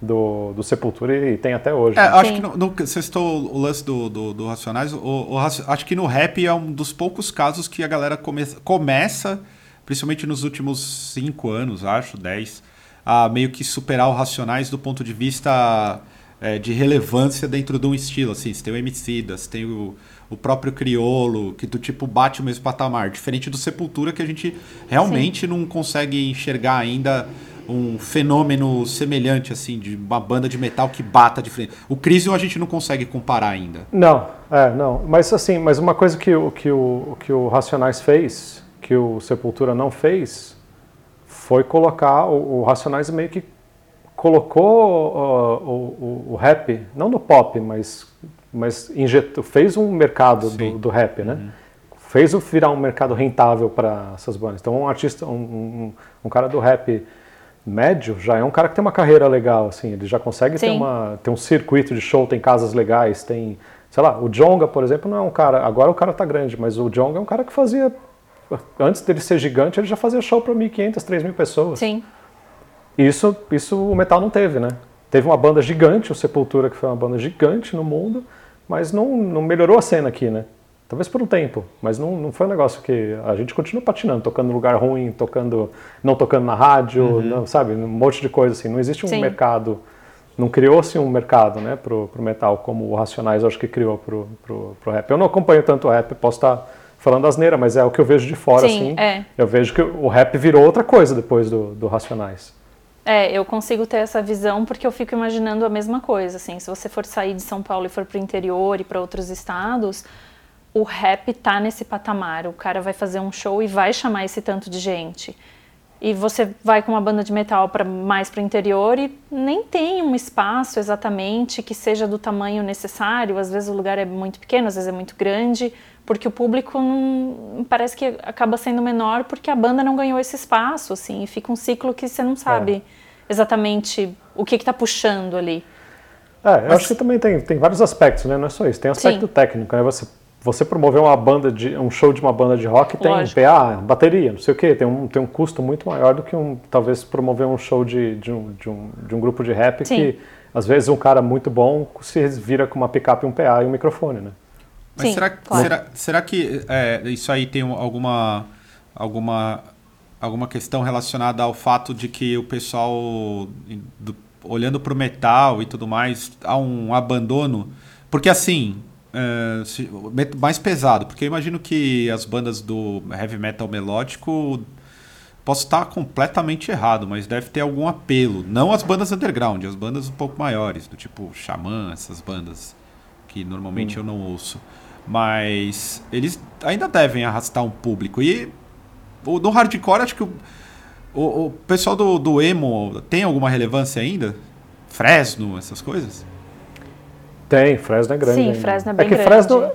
do, do Sepultura e tem até hoje. É, né? acho Sim. que no, no, você citou o lance do, do, do Racionais, o, o, acho que no rap é um dos poucos casos que a galera come, começa, principalmente nos últimos cinco anos, acho, dez, a meio que superar o Racionais do ponto de vista é, de relevância dentro de um estilo. Assim, você tem o Emicida, você tem o, o próprio Criolo, que do tipo bate o mesmo patamar. Diferente do Sepultura, que a gente realmente Sim. não consegue enxergar ainda um fenômeno semelhante, assim, de uma banda de metal que bata de frente. O Crisium a gente não consegue comparar ainda. Não, é, não. Mas assim, mas uma coisa que, o, que, o, que o Racionais fez, que o Sepultura não fez, foi colocar o, o Racionais meio que colocou uh, o, o, o, rap, não no pop, mas, mas injetou, fez um mercado do, do, rap, né? Uhum. Fez o virar um mercado rentável para essas bandas. Então, um artista, um, um, um, cara do rap médio já é um cara que tem uma carreira legal, assim, ele já consegue ter, uma, ter um circuito de show, tem casas legais, tem, sei lá, o Jonga, por exemplo, não é um cara, agora o cara tá grande, mas o Jonga é um cara que fazia antes dele ser gigante, ele já fazia show para 1.500, 3.000 pessoas. Sim. Isso, isso o metal não teve, né? Teve uma banda gigante, o Sepultura, que foi uma banda gigante no mundo, mas não, não melhorou a cena aqui, né? Talvez por um tempo, mas não, não foi um negócio que a gente continua patinando, tocando no lugar ruim, tocando, não tocando na rádio, uhum. não, sabe, um monte de coisa assim. Não existe um Sim. mercado, não criou-se um mercado, né, pro, pro metal como o Racionais acho que criou pro, pro, pro rap. Eu não acompanho tanto o rap, posso estar falando asneira, mas é o que eu vejo de fora, Sim, assim. É. Eu vejo que o rap virou outra coisa depois do, do Racionais. É, eu consigo ter essa visão porque eu fico imaginando a mesma coisa, assim, se você for sair de São Paulo e for para o interior e para outros estados, o rap tá nesse patamar. O cara vai fazer um show e vai chamar esse tanto de gente. E você vai com uma banda de metal para mais para o interior e nem tem um espaço exatamente que seja do tamanho necessário. Às vezes o lugar é muito pequeno, às vezes é muito grande, porque o público não, parece que acaba sendo menor porque a banda não ganhou esse espaço, assim, e fica um ciclo que você não sabe é. exatamente o que está puxando ali. É, eu Mas... acho que também tem, tem vários aspectos, né? Não é só isso. Tem aspecto Sim. técnico, né? Você você promover uma banda de um show de uma banda de rock tem Lógico. PA, bateria, não sei o que, tem um, tem um custo muito maior do que um talvez promover um show de, de, um, de, um, de um grupo de rap Sim. que às vezes um cara muito bom se vira com uma picape, um PA e um microfone, né? Mas Sim, será, claro. será, será que é, isso aí tem alguma alguma alguma questão relacionada ao fato de que o pessoal do, olhando para o metal e tudo mais há um abandono? Porque assim uh, mais pesado, porque eu imagino que as bandas do heavy metal melódico posso estar completamente errado, mas deve ter algum apelo. Não as bandas underground, as bandas um pouco maiores, do tipo Xamã, essas bandas que normalmente hum. eu não ouço. Mas eles ainda devem arrastar um público. E no hardcore, acho que o, o, o pessoal do, do emo tem alguma relevância ainda? Fresno, essas coisas? Tem, Fresno é grande. Sim, ainda. Fresno é bem é que grande. Fresno,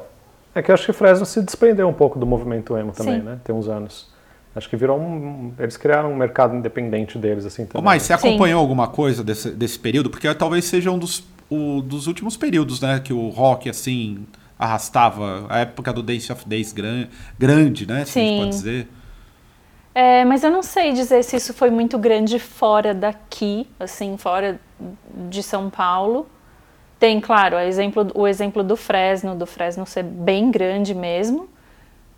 é que eu acho que Fresno se desprendeu um pouco do movimento emo também, Sim. né? Tem uns anos. Acho que virou um. Eles criaram um mercado independente deles, assim também. Mas você acompanhou Sim. alguma coisa desse, desse período? Porque talvez seja um dos, o, dos últimos períodos, né? Que o rock, assim, arrastava. A época do Dance of Days gran, grande, né? Se Sim. a gente pode dizer. É, mas eu não sei dizer se isso foi muito grande fora daqui, assim, fora de São Paulo. Tem, claro, o exemplo, o exemplo do Fresno, do Fresno ser bem grande mesmo,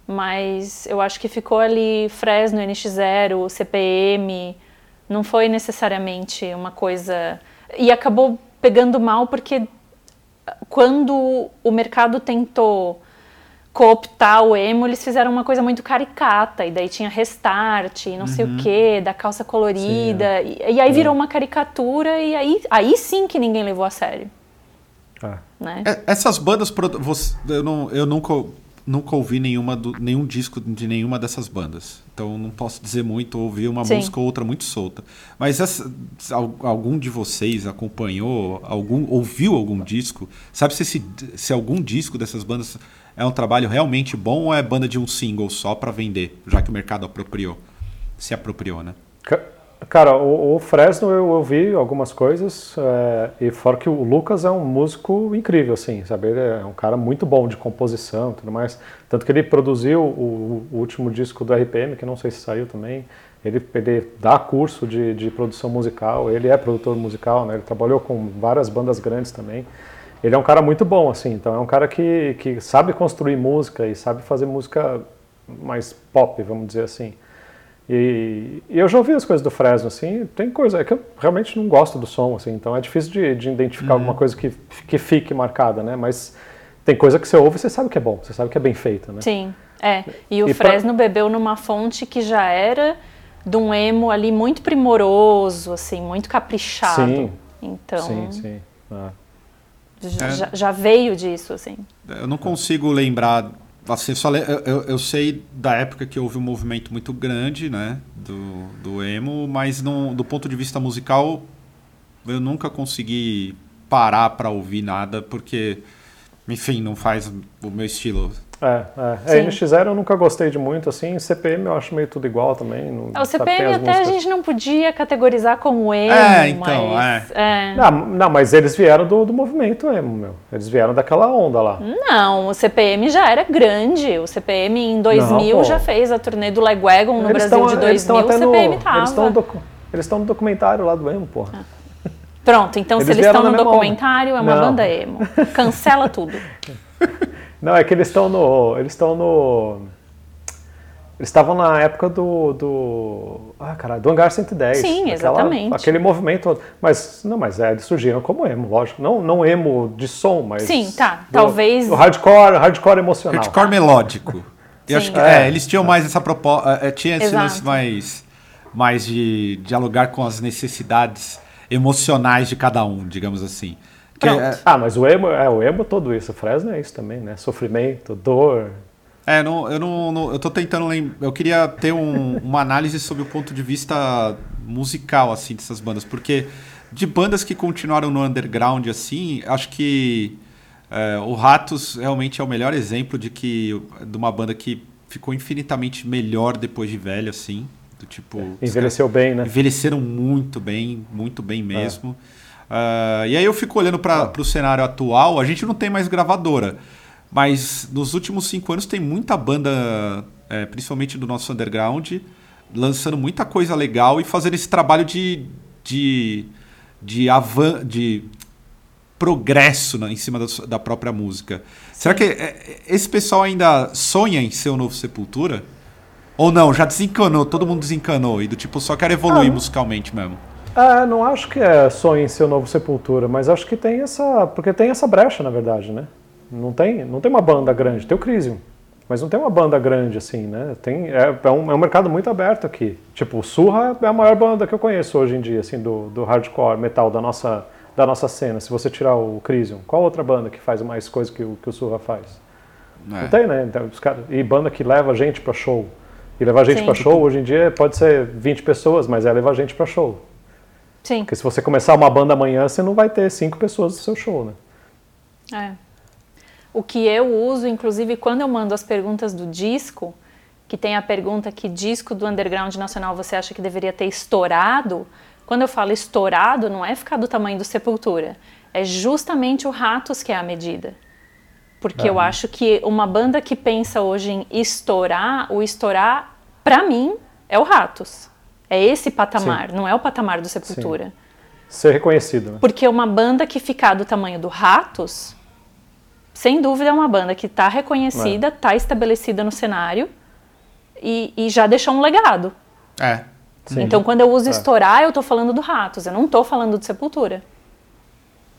mas eu acho que ficou ali Fresno, NX0, CPM, não foi necessariamente uma coisa. E acabou pegando mal porque quando o mercado tentou cooptar o emo, eles fizeram uma coisa muito caricata, e daí tinha restart, não uhum. sei o uhum. que, da calça colorida, sim, é. e, e, aí virou uma caricatura, e aí, aí sim que ninguém levou a sério. É. Né? É, essas bandas, eu, não, eu nunca, nunca ouvi nenhuma do, nenhum disco de nenhuma dessas bandas. Então não posso dizer muito, ouvi uma Sim. música ou outra muito solta. Mas essa, algum de vocês acompanhou, algum ouviu algum disco? Sabe se, esse, se algum disco dessas bandas é um trabalho realmente bom ou é banda de um single só para vender, já que o mercado apropriou? Se apropriou, né? Cara, o, o Fresno eu ouvi algumas coisas, é, e fora que o Lucas é um músico incrível, assim, sabe? Ele é um cara muito bom de composição e tudo mais. Tanto que ele produziu o, o, último disco do RPM, que não sei se saiu também. Ele, ele dá curso de, de produção musical, ele é produtor musical, né? Ele trabalhou com várias bandas grandes também. Ele é um cara muito bom, assim, então é um cara que, que sabe construir música e sabe fazer música mais pop, vamos dizer assim. E, e, eu já ouvi as coisas do Fresno, assim, tem coisa é que eu realmente não gosto do som, assim, então é difícil de, de identificar uhum. alguma coisa que, que fique marcada, né? Mas tem coisa que você ouve e você sabe que é bom, você sabe que é bem feita, né? Sim, é. E o e Fresno pra... bebeu numa fonte que já era de um emo ali muito primoroso, assim, muito caprichado. Sim, então, sim, sim. Ah. Já, já veio disso, assim. Eu não consigo lembrar Assim, só eu, eu, sei da época que houve um movimento muito grande, né, do, do emo, mas do ponto de vista musical eu nunca consegui parar para ouvir nada porque, enfim, não faz o meu estilo. É, é. é NX0 eu nunca gostei de muito, assim, CPM eu acho meio tudo igual também. Não, o CPM até músicas... a gente não podia categorizar como emo, é, então, mas... É. é. Não, não, mas eles vieram do, do movimento emo, meu. Eles vieram daquela onda lá. Não, o CPM já era grande. O CPM em 2000 não, já fez a turnê do Legwagon no eles Brasil tão, de 2000, o CPM no, tava. Eles estão eles no documentário lá do emo, porra. Ah. Pronto, então eles se eles estão no documentário, onda. é uma não. banda emo. Cancela tudo. *laughs* Não, é que eles estão no. Eles estão no. Eles estavam na época do. do ah, caralho, do Hangar 110. Sim, aquela, exatamente. Aquele movimento. Mas, não, mas é, eles surgiram como emo, lógico. Não, não emo de som, mas. Sim, tá. do- Talvez. do hardcore, hardcore emocional. Hardcore melódico. Eu acho que É. é, eles tinham mais essa proposta. tinha esse Exato. lance mais, mais de dialogar com as necessidades emocionais de cada um, digamos assim. É, Ah, mas o emo, é, o emo todo isso. O Fresno é isso também, né? Sofrimento, dor. É, não, eu não, não- eu tô tentando lembrar. Eu queria ter um- uma análise sobre o ponto de vista musical assim dessas bandas, porque de bandas que continuaram no underground assim, acho que é, o Ratos realmente é o melhor exemplo de que de uma banda que ficou infinitamente melhor depois de velho assim, do tipo caras Envelheceu bem, né? envelheceram muito bem, muito bem mesmo. Ah, e aí eu fico olhando para o cenário atual, a gente não tem mais gravadora, mas nos últimos cinco anos tem muita banda, é, principalmente do nosso underground, lançando muita coisa legal e fazendo esse trabalho de, de, de, avan de progresso né, em cima da, da própria música. Será que é, esse pessoal ainda sonha em ser o novo Sepultura? Ou não, já desencanou, todo mundo desencanou e do tipo, só quer evoluir Ah, musicalmente mesmo. É, não acho que é sonho em ser o novo Sepultura, mas acho que tem essa. Porque tem essa brecha, na verdade, né? Não tem, não tem uma banda grande, tem o Crisium. Mas não tem uma banda grande assim, né? Tem, é, é um, é um mercado muito aberto aqui. Tipo, o Surra é a maior banda que eu conheço hoje em dia, assim, do, do hardcore metal da nossa, da nossa cena. Se você tirar o Crisium, qual outra banda que faz mais coisa que o, que o Surra faz? É. Não tem, né? Então, os cara, e banda que leva gente pra show. E levar gente Sim. pra show hoje em dia pode ser 20 pessoas, mas é levar gente pra show. Sim. Porque se você começar uma banda amanhã, você não vai ter cinco pessoas no seu show, né? É. O que eu uso, inclusive, quando eu mando as perguntas do disco, que tem a pergunta que disco do underground nacional você acha que deveria ter estourado, quando eu falo estourado, não é ficar do tamanho do Sepultura, é justamente o Ratos que é a medida. Porque eu acho que uma banda que pensa hoje em estourar, o estourar, pra mim, é o Ratos. É esse patamar, não é o patamar do Sepultura. Ser reconhecido, né? Porque uma banda que ficar do tamanho do Ratos, sem dúvida é uma banda que está reconhecida, está estabelecida no cenário e, e já deixou um legado. É. Sim. Então, quando eu uso É. estourar, eu estou falando do Ratos, eu não estou falando de Sepultura.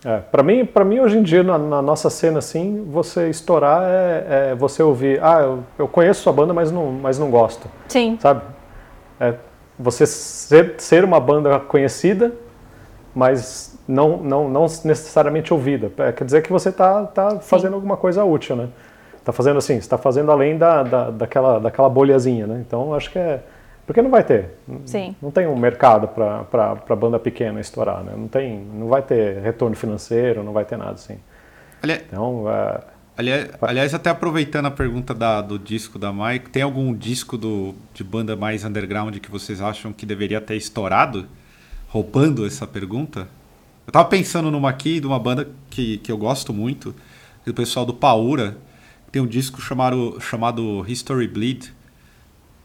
É, para mim, para mim hoje em dia na, na nossa cena assim, você estourar é, é você ouvir, ah, eu, eu conheço sua banda, mas não, mas não gosto, Sim, sabe? É, você ser, ser uma banda conhecida, mas não, não, não necessariamente ouvida. É, quer dizer que você está tá fazendo alguma coisa útil, né? Tá fazendo assim, está fazendo além da, da, daquela, daquela bolhazinha, né? Então acho que é porque não vai ter. sim. Não tem um mercado para banda pequena estourar, né? Não tem, não vai ter retorno financeiro, não vai ter nada assim. Ali- Então, é, aliás, aliás, até aproveitando a pergunta da- do disco da Mike, tem algum disco do, de banda mais underground que vocês acham que deveria ter estourado? Roubando essa pergunta? Eu tava pensando numa aqui, de uma banda que, que eu gosto muito, do pessoal do Paura. Tem um disco chamado, chamado History Bleed,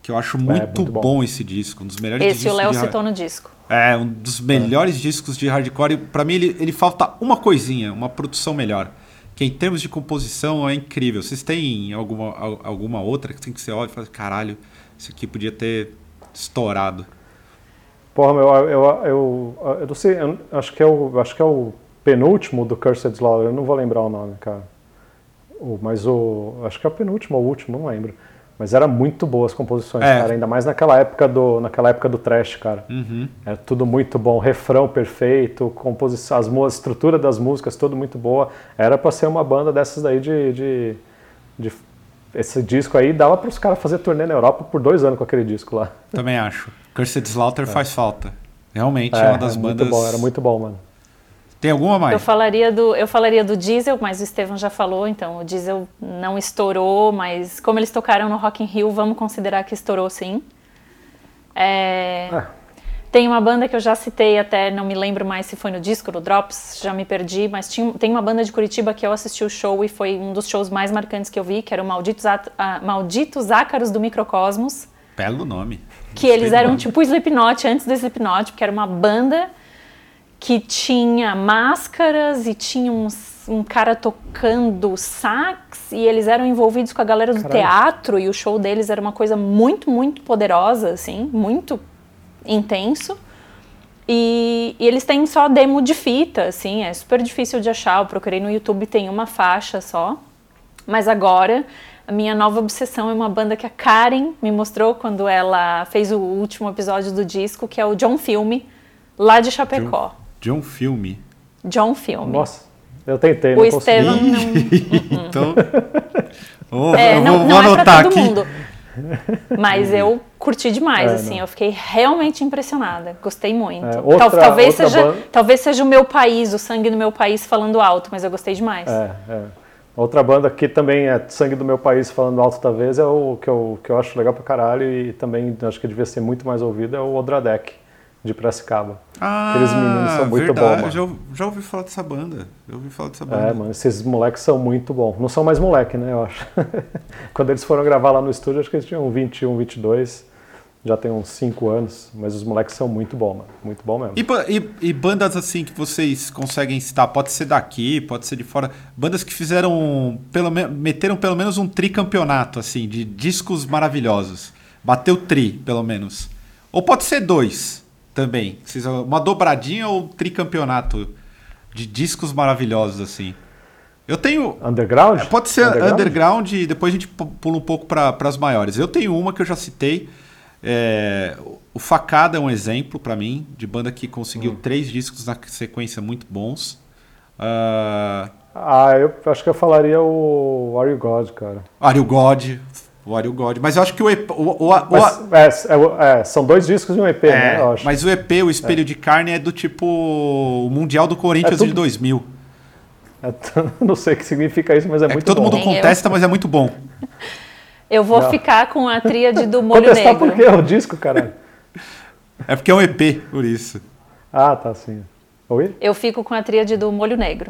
que eu acho muito, muito bom. bom. esse disco. Um dos melhores Esse o discos Léo de, citou no disco. É, um dos melhores discos de hardcore. Pra mim, ele, ele falta uma coisinha, uma produção melhor. Que em termos de composição é incrível. Vocês têm alguma, al- alguma outra que tem que ser olha e fala, caralho, isso aqui podia ter estourado. porra, meu, eu, eu, eu, eu não sei, eu acho que é o, acho que é o penúltimo do Cursed Slaughter, eu não vou lembrar o nome, cara. O, mas o, acho que é o penúltimo ou o último, não lembro. Mas era muito boas composições, É. cara, ainda mais naquela época do, naquela época do trash, cara. Uhum. Era tudo muito bom, refrão perfeito, composição, as, a estrutura das músicas, tudo muito boa. Era pra ser uma banda dessas daí de, de, de- esse disco aí dava para os caras fazer turnê na Europa por dois anos com aquele disco lá. Também acho. *laughs* Cursed Slaughter faz falta. Realmente é, uma das é bandas. muito bom, era muito bom, mano. Tem alguma mais? Eu falaria, do, eu falaria do Diesel, mas o Estevão já falou, então o Diesel não estourou, mas como eles tocaram no Rock in Rio, vamos considerar que estourou sim. É, Ah. Tem uma banda que eu já citei até, não me lembro mais se foi no disco, no Drops, já me perdi, mas tinha, tem uma banda de Curitiba que eu assisti o show e foi um dos shows mais marcantes que eu vi, que era o Malditos, ah, Malditos Ácaros do Microcosmos, Belo nome. que eles eram nome. tipo o Slipknot, antes do Slipknot, porque era uma banda que tinha máscaras e tinha uns um cara tocando sax e eles eram envolvidos com a galera do Caralho. teatro e o show deles era uma coisa muito, muito poderosa, assim, muito intenso. E, e eles têm só demo de fita, assim, é super difícil de achar. Eu procurei no YouTube, tem uma faixa só. Mas agora, a minha nova obsessão é uma banda que a Karen me mostrou quando ela fez o último episódio do disco, que é o John Filme, lá de Chapecó. De um filme. John Filme. Nossa, eu tentei, o não consegui. Estevam não. *laughs* então. Vou, É, eu vou, não vou é pra anotar todo aqui. mundo. Mas eu *laughs* curti demais, É, assim, não. eu fiquei realmente impressionada, gostei muito. É, outra- talvez, outra seja, banda- talvez seja o meu país, o sangue do meu país falando alto, mas eu gostei demais. É, é. Outra banda que também é sangue do meu país falando alto da vez é o que eu, que eu acho legal pra caralho e também acho que devia ser muito mais ouvido é o Odradek, de Piracicaba. Ah, Aqueles meninos são muito verdade. bons, mano. Já, ouvi- já ouvi falar dessa banda. Já ouvi falar dessa É, banda. mano, esses moleques são muito bons. Não são mais moleque, né, eu acho. *laughs* Quando eles foram gravar lá no estúdio, acho que eles tinham 21, 22. Já tem uns 5 anos, mas os moleques são muito bons, mano. Muito bom mesmo. E, e- e bandas assim que vocês conseguem citar, pode ser daqui, pode ser de fora, bandas que fizeram, pelo me- meteram pelo menos um tricampeonato, assim, de discos maravilhosos. Bateu tri, pelo menos. Ou pode ser dois também. Uma dobradinha ou um tricampeonato de discos maravilhosos, assim. Eu tenho. Underground? É, Pode ser underground, e depois a gente pu- pula um pouco para as maiores. Eu tenho uma que eu já citei. é, o Facada é um exemplo para mim de banda que conseguiu Hum. três discos na sequência muito bons. Ah, Ah, eu acho que eu falaria o Are You God, cara. Are You God, o Are You God. Mas eu acho que o EP, o, o- o- Mas, é, é, é, são dois discos e um EP, é, né? Eu acho. mas o EP, o Espelho de Carne, é do tipo o Mundial do Corinthians É tudo- de 2000. É, *laughs* não sei o que significa isso, mas é, É que muito todo bom. mundo Nem eu. contesta, mas é muito bom. *laughs* Eu vou Não. ficar com a tríade do *laughs* Molho Contestar Negro. por quê? O disco, caralho. É porque é um EP, por isso. Ah, tá, sim. Oi? Eu fico com a tríade do Molho Negro.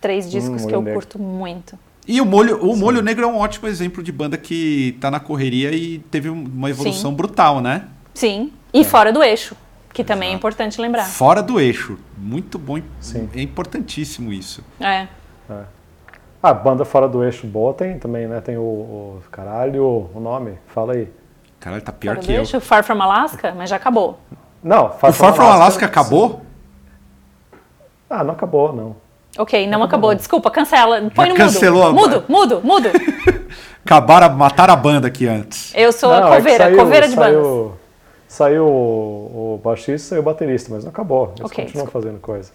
Três discos que Molho eu Negro. curto muito. E o Molho, o Molho Negro é um ótimo exemplo de banda que tá na correria e teve um- uma evolução Sim. brutal, né? Sim. E fora do eixo, que também é importante lembrar. Fora do eixo. Muito bom. Sim. É importantíssimo isso. É. Ah, banda fora do eixo boa tem também, né? Tem o, o- caralho, o nome, fala aí. Caralho, tá pior Fora do que eu. eixo, Far From Alaska, mas já acabou. Não, O Far From Alaska acabou? Ah, não acabou, não. Ok, não acabou. Desculpa, cancela. Põe no cancelou a- mudo. Mudo, mudo, mudo. *laughs* Acabaram, mataram a banda aqui antes. Eu sou não, a é coveira, saiu- coveira de bandas. saiu, Saiu o, o baixista e saiu o baterista, mas não acabou. Eles Ok, continuam desculpa. fazendo coisa.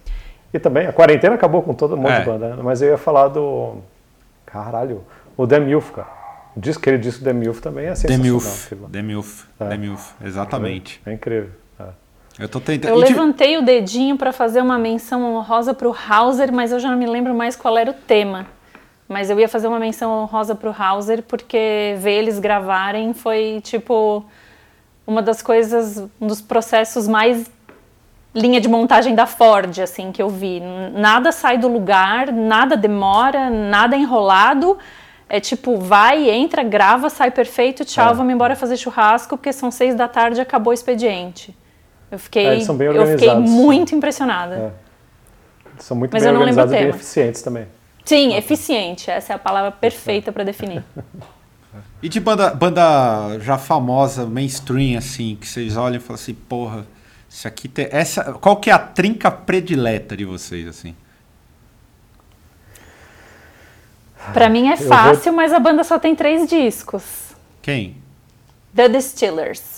E também, a quarentena acabou com todo mundo É. de banda, né? mas eu ia falar do. Caralho, o Demilf, cara. O disco, aquele disco Demilf também é sensacional. Demilf. Demilf. É. Demilf. Exatamente. É incrível. Eu tô tentando. Eu de- levantei o dedinho para fazer uma menção honrosa pro Hauser, mas eu já não me lembro mais qual era o tema. Mas eu ia fazer uma menção honrosa pro Hauser porque ver eles gravarem foi tipo uma das coisas, um dos processos mais linha de montagem da Ford, assim, que eu vi. Nada sai do lugar, nada demora, nada é enrolado. É tipo, vai, entra, grava, sai perfeito, tchau, É. vamos embora fazer churrasco, porque são seis da tarde e acabou o expediente. Eu fiquei, É, eles são bem eu fiquei organizados. muito impressionada. É. São muito Mas bem organizados e bem eficientes também. Sim, eficiente, essa é a palavra perfeita para definir. *laughs* E de banda, banda já famosa, mainstream, assim, que vocês olham e falam assim, porra, isso aqui tem. Essa, qual que é a trinca predileta de vocês, assim? Para mim é vou- fácil, mas a banda só tem três discos. Quem? The Distillers.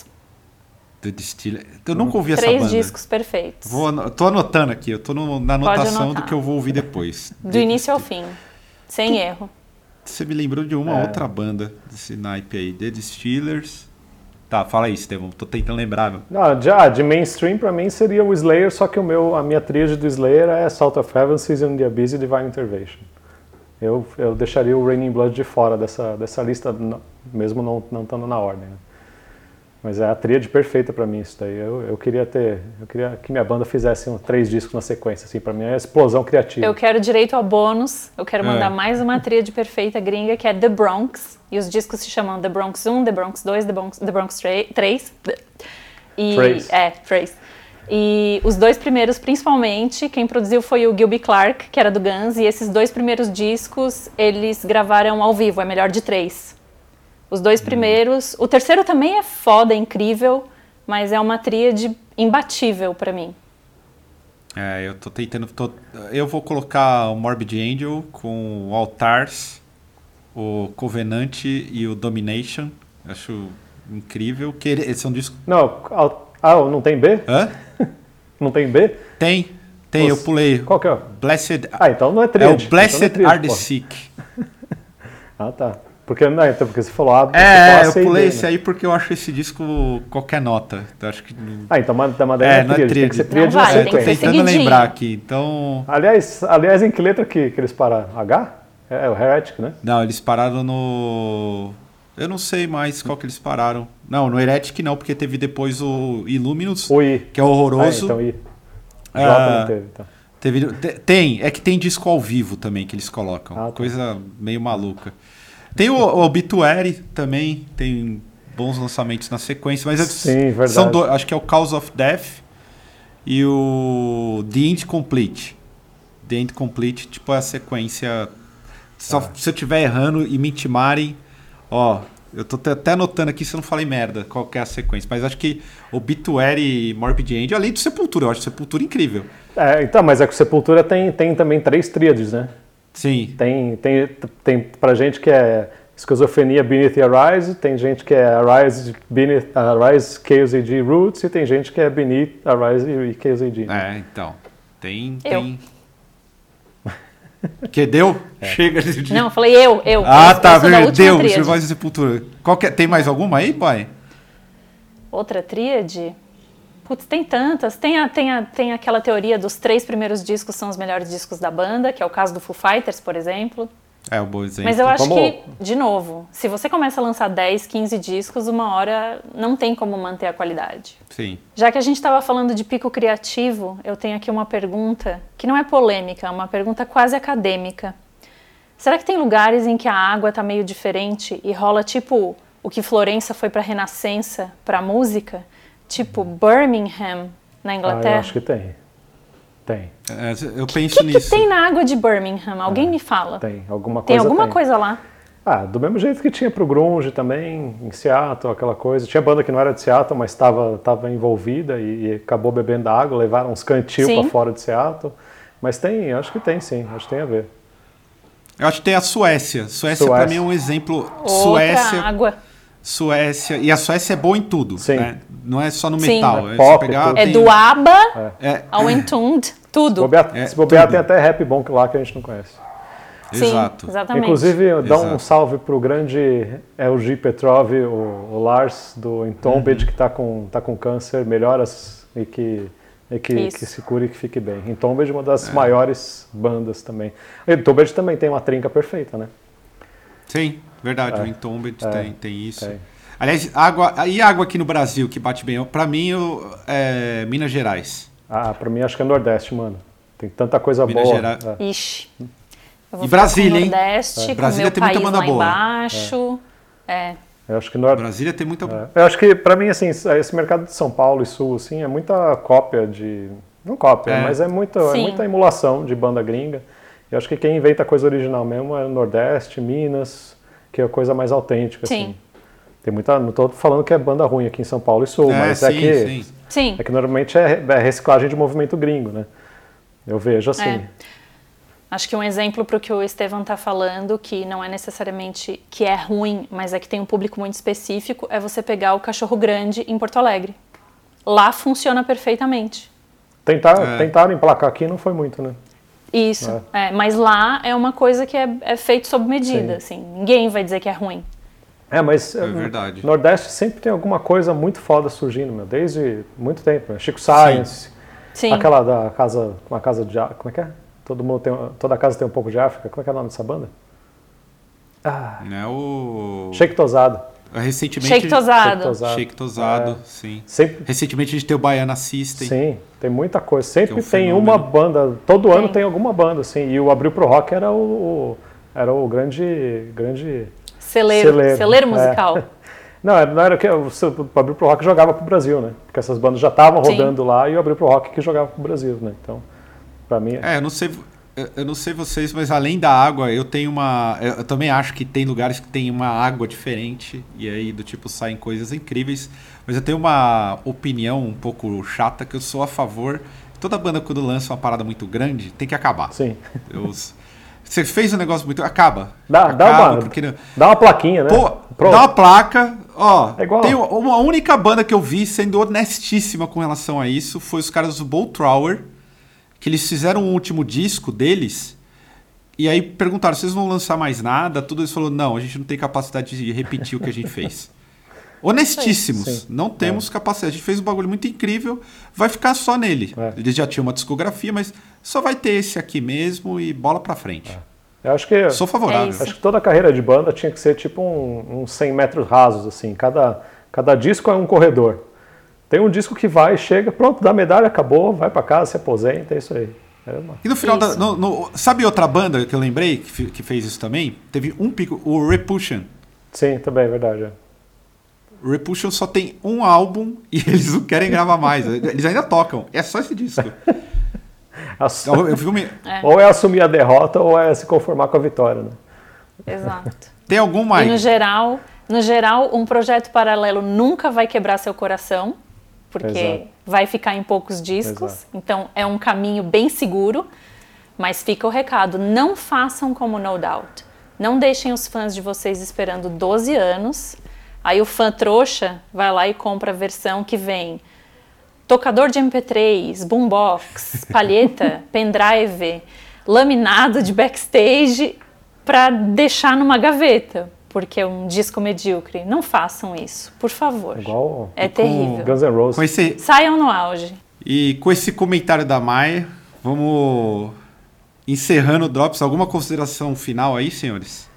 The Distiller. Eu nunca ouvi essa Três banda. discos perfeitos. Vou, ano- tô anotando aqui, eu tô no- na anotação do que eu vou ouvir depois. Do início ao fim. Sem erro. Você me lembrou de uma É. outra banda desse naipe aí, The Distillers. Tá, fala aí, Estevão, tô tentando lembrar. meu. Não, de, ah, de mainstream pra mim seria o Slayer, só que o meu, a minha tríade do Slayer é Salt of Heaven, Season the Abyss e Divine Intervention. Eu, eu deixaria o Raining Blood de fora dessa, dessa lista, mesmo não não estando na ordem. né? Mas é a tríade perfeita pra mim isso daí. Eu, eu queria ter, eu queria que minha banda fizesse um, três discos na sequência, assim, para mim é explosão criativa. Eu quero direito a bônus. Eu quero mandar É. mais uma tríade perfeita gringa, que é The Bronx. E os discos se chamam The Bronx 1, The Bronx 2, The Bronx, The Bronx 3. E, Trace. É, Trace. E os dois primeiros, principalmente, quem produziu foi o Gilby Clarke, que era do Guns, e esses dois primeiros discos eles gravaram ao vivo, é melhor de três. Os dois primeiros. O terceiro também é foda, é incrível, mas é uma tríade imbatível para mim. É, eu tô tentando. Tô, eu vou colocar o Morbid Angel com o Altars, o Covenant e o Domination. Acho incrível. Que ele- esse é um disco. Não, al- ah, não tem B? Hã? *laughs* Não tem B? Tem, tem, eu Os- pulei. Qual que é? Blessed. Ah, então não é é tríade. o Então é Blessed tríade, Are the. Sick. *laughs* Ah, tá. Porque, não, então, porque você falou A, você É, falou eu A, C e pulei esse né? aí porque eu acho esse disco qualquer nota. Eu acho que. Ah, então mas, mas daí É, não é é tríade, tem que ser tríade. Não na É, que ser sequência. tentando seguidinho. lembrar aqui. Então. Aliás, aliás, em que letra que, que eles pararam? H? É, é o Heretic, né? Não, eles pararam no. Eu não sei mais qual que eles pararam. Não, no Heretic não, porque teve depois o Illuminus, O I. que é horroroso. Ah, então I. J Ah, não teve, tá. Teve, te- tem, é que tem disco ao vivo também que eles colocam. Ah, tá. Coisa meio maluca. Tem o, o Obituary também, tem bons lançamentos na sequência, mas é- Sim, verdade. são dois, acho que é o Cause of Death e o The End Complete. The End Complete, tipo, é a sequência. Só, Ah. Se eu estiver errando e me intimarem, ó, eu tô até anotando aqui se eu não falei merda qual que é a sequência, mas acho que Obituary e Morbid Angel, além do Sepultura, eu acho Sepultura incrível. É, então, mas é que o Sepultura tem, tem também três tríades, né? Sim, Tem, tem, tem pra gente que é esquizofrenia Beneath the Arise, tem gente que é Arise, Beneath, Arise KZD Roots e tem gente que é Beneath Arise e KZD. É, então. Tem. Eu. tem... Que deu? É. Chega de. Não, eu falei eu, eu. ah, eu, tá, eu última deu. tríade. Vai Sepultura. Qual que é- Tem mais alguma aí, pai? Outra tríade? Putz, tem tantas. Tem, a, tem, a, tem aquela teoria dos três primeiros discos são os melhores discos da banda, que é o caso do Foo Fighters, por exemplo. É, o bom exemplo. Mas eu acho Vamos- que, de novo, se você começa a lançar 10, 15 discos, uma hora não tem como manter a qualidade. Sim. Já que a gente estava falando de pico criativo, eu tenho aqui uma pergunta que não é polêmica, é uma pergunta quase acadêmica. Será que tem lugares em que a água está meio diferente e rola tipo o que Florença foi para a Renascença, para a música? Tipo Birmingham, na Ah, Inglaterra? eu acho que tem. Tem, É, eu O penso que, que nisso. tem na água de Birmingham? Alguém me fala. tem. Alguma Tem coisa alguma tem. coisa lá? Ah, do mesmo jeito que tinha pro grunge também, em Seattle, aquela coisa. Tinha banda que não era de Seattle, mas estava tava envolvida e, e acabou bebendo água, levaram uns cantil para fora de Seattle. Mas tem, acho que tem sim, acho que tem a ver. Eu acho que tem a Suécia. Suécia, pra Suécia. mim, é um exemplo. Outra Suécia, água. Suécia. E a Suécia é boa em tudo. Sim. né? Não é só no Sim. metal. É É, pop, pegar. É tem- do ABBA É, ao Entombed, tudo. Bobear, É, se bobear, tudo. tem até rap bom lá que a gente não conhece. Sim, exato. exatamente. Inclusive, dá um salve pro grande LG Petrov, o, o Lars do Entombed, Uhum. que está com, tá com câncer, melhoras e que, e que, que se cure e que fique bem. Entombed é uma É. das maiores bandas também. Entombed também tem uma trinca perfeita, né? Sim, verdade. É. O Entombed É, tem, tem isso. tem. Aliás, água, e água aqui no Brasil que bate bem? Pra mim, eu, é Minas Gerais. Ah, pra mim acho que é Nordeste, mano. Tem tanta coisa Minas boa. Gerais. É. Ixi. E Brasília, o hein? Nordeste, É. Brasília tem muita banda lá boa. embaixo. É. Eu acho que Nor... Brasília tem muita. é. Eu acho que pra mim assim, esse mercado de São Paulo e Sul assim é muita cópia de não cópia, É. mas é muito é muita emulação de banda gringa. Eu acho que quem inventa coisa original mesmo é Nordeste, Minas, que é a coisa mais autêntica Sim. assim. Tem muita, não tô falando que é banda ruim aqui em São Paulo e Sul, É, mas é sim, que sim. Sim. é que normalmente é, é reciclagem de movimento gringo, né? Eu vejo assim. É. Acho que um exemplo para o que o Estevam está falando, que não é necessariamente que é ruim, mas é que tem um público muito específico, é você pegar o Cachorro Grande em Porto Alegre. Lá funciona perfeitamente. Tentar, É. Tentaram emplacar aqui não foi muito, né? Isso. É, mas lá é uma coisa que é, é feito sob medida. Sim. Assim, ninguém vai dizer que é ruim. É, mas É eh, verdade. Nordeste sempre tem alguma coisa muito foda surgindo, meu, desde muito tempo. Né? Chico Science, Sim. aquela da casa, uma casa de, como é que é? Todo mundo tem, toda casa tem um pouco de África. Como é que é o nome dessa banda? Ah, É o. Shake Tosado. Recentemente. Shake Tosado. Shake Tosado. Shake Tosado, É. sim. Sempre, Recentemente a gente tem o Baiana System. sim, tem muita coisa. Sempre é um tem fenômeno. uma banda, todo ano Tem. alguma banda, assim. E o Abril pro Rock era o, o- era o grande, grande Celeiro. Celeiro, Celeiro é. musical. *laughs* Não, não era que o Abril pro Rock jogava pro Brasil, né? Porque essas bandas já estavam rodando lá e o Abril pro Rock que jogava pro Brasil, né? Então, para mim. É, eu não sei. Eu não sei vocês, mas além da água, eu tenho uma. Eu também acho que tem lugares que tem uma água diferente, e aí do tipo saem coisas incríveis. Mas eu tenho uma opinião um pouco chata que eu sou a favor. Toda banda, quando lança uma parada muito grande, tem que acabar. Sim. Eu, você fez um negócio muito. Acaba. Dá, acaba, dá, uma, porque... dá uma plaquinha, né? Pô, Pronto. dá uma placa. Ó, é igual. tem uma única banda que eu vi sendo honestíssima com relação a isso foi os caras do Bolt Trower, que eles fizeram o último disco deles. E aí perguntaram: vocês vão lançar mais nada? Tudo isso falou: não, a gente não tem capacidade de repetir o que a gente fez. *laughs* Honestíssimos. Sim. Não temos é. capacidade. A gente fez um bagulho muito incrível, vai ficar só nele. É. Eles já tinham uma discografia, mas só vai ter esse aqui mesmo e bola pra frente. É. Eu acho que. Sou favorável. É acho que toda a carreira de banda tinha que ser tipo um, um 100 metros rasos, assim. Cada, cada disco é um corredor. Tem um disco que vai, chega, pronto, dá medalha, acabou, vai para casa, se aposenta, é isso aí. É uma... E no final, da, no, no, sabe outra banda que eu lembrei que, que fez isso também? Teve um pico, o Repulsion. Sim, também é verdade. É. Repulsion só tem um álbum e *laughs* eles não querem gravar mais. Eles ainda tocam. É só esse disco. *laughs* Eu, eu filme... é. Ou é assumir a derrota ou é se conformar com a vitória. Né? Exato. *laughs* Tem algum mais? E no geral, no geral, um projeto paralelo nunca vai quebrar seu coração, porque Exato. vai ficar em poucos discos. Exato. Então é um caminho bem seguro. Mas fica o recado: não façam como No Doubt. Não deixem os fãs de vocês esperando 12 anos Aí o fã trouxa vai lá e compra a versão que vem tocador de MP3, boombox, *laughs* palheta, pendrive, laminado de backstage para deixar numa gaveta, porque é um disco medíocre. Não façam isso, por favor. Igual é terrível. Guns N' Roses. Esse... Saiam no auge. E com esse comentário da Maia, vamos encerrando o Drops. Alguma consideração final aí, senhores?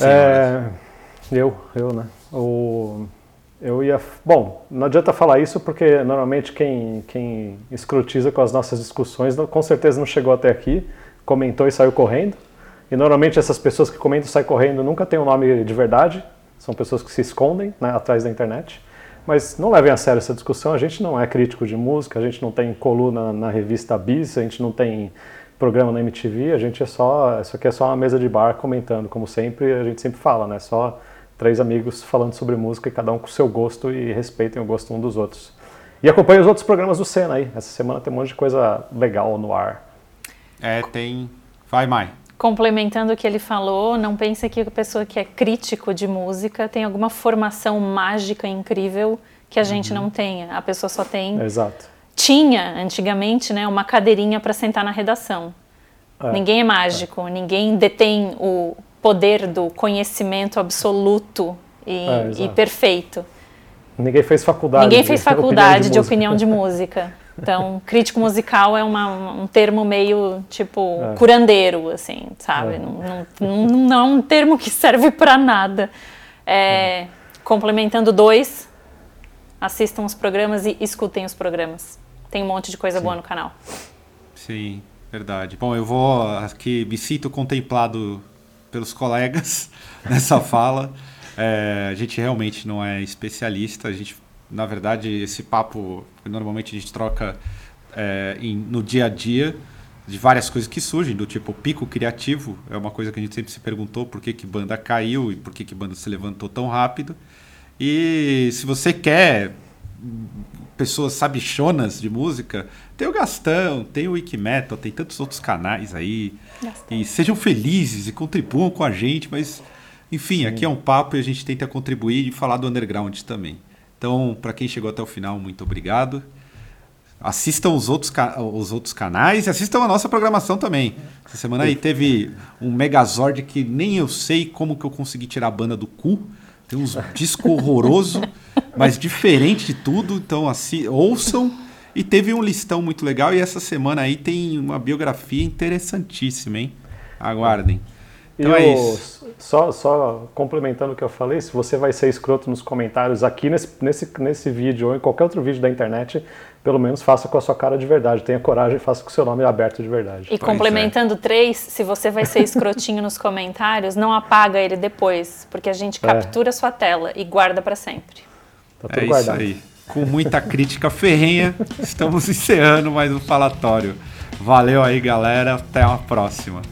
É... Eu, eu, né? O, eu ia. Bom, não adianta falar isso porque normalmente quem, quem escrutiza com as nossas discussões com certeza não chegou até aqui, comentou e saiu correndo. E normalmente essas pessoas que comentam saem correndo nunca têm um nome de verdade, são pessoas que se escondem né, atrás da internet. Mas não levem a sério essa discussão, a gente não é crítico de música, a gente não tem coluna na revista Bis, a gente não tem programa na MTV, a gente é só. Isso aqui é só uma mesa de bar comentando, como sempre, a gente sempre fala, né? Só três amigos falando sobre música e cada um com o seu gosto e respeitem o gosto um dos outros. E acompanhe os outros programas do Senna aí. Essa semana tem um monte de coisa legal no ar. É, tem. Vai, Mai. Complementando o que ele falou, não pense que a pessoa que é crítico de música tem alguma formação mágica incrível que a gente uhum. não tenha. A pessoa só tem. Exato. Tinha, antigamente, né, uma cadeirinha para sentar na redação. É. Ninguém é mágico, é. ninguém detém o poder do conhecimento absoluto e, é, e perfeito. Ninguém fez faculdade. Ninguém fez *laughs* faculdade de, de, opinião de *laughs* música. Então, crítico musical é uma, um termo meio tipo é. curandeiro, assim, sabe? É. Não, não, não, é um termo que serve para nada. É, é, complementando dois, assistam os programas e escutem os programas. Tem um monte de coisa Sim. boa no canal. Sim, verdade. Bom, eu vou aqui me sinto contemplado pelos colegas *laughs* nessa fala. É, a gente realmente não é especialista. A gente, na verdade, esse papo normalmente a gente troca é, em, no dia a dia de várias coisas que surgem, do tipo pico criativo, é uma coisa que a gente sempre se perguntou por que, que banda caiu e por que, que banda se levantou tão rápido. E se você quer pessoas sabichonas de música, tem o Gastão, tem o Wikimetal, tem tantos outros canais aí. Gastão. E sejam felizes e contribuam com a gente, mas enfim, Sim. aqui é um papo e a gente tenta contribuir e falar do underground também. Então, para quem chegou até o final, muito obrigado. Assistam os outros, os outros canais e assistam a nossa programação também. Essa semana aí teve um Megazord que nem eu sei como que eu consegui tirar a banda do cu. Tem uns disco horroroso, *laughs* mas diferente de tudo. Então, assim, ouçam e teve um listão muito legal e essa semana aí tem uma biografia interessantíssima, hein? Aguardem. E então é isso. Só, só complementando o que eu falei, se você vai ser escroto nos comentários aqui nesse, nesse, nesse vídeo ou em qualquer outro vídeo da internet, pelo menos faça com a sua cara de verdade. Tenha coragem e faça com o seu nome aberto de verdade. E pois complementando é. três, se você vai ser escrotinho nos comentários, não apaga ele depois, porque a gente é. captura a sua tela e guarda para sempre. Tá tudo é guardado. isso aí. Com muita crítica ferrenha, estamos *laughs* encerrando mais um falatório. Valeu aí, galera. Até a próxima.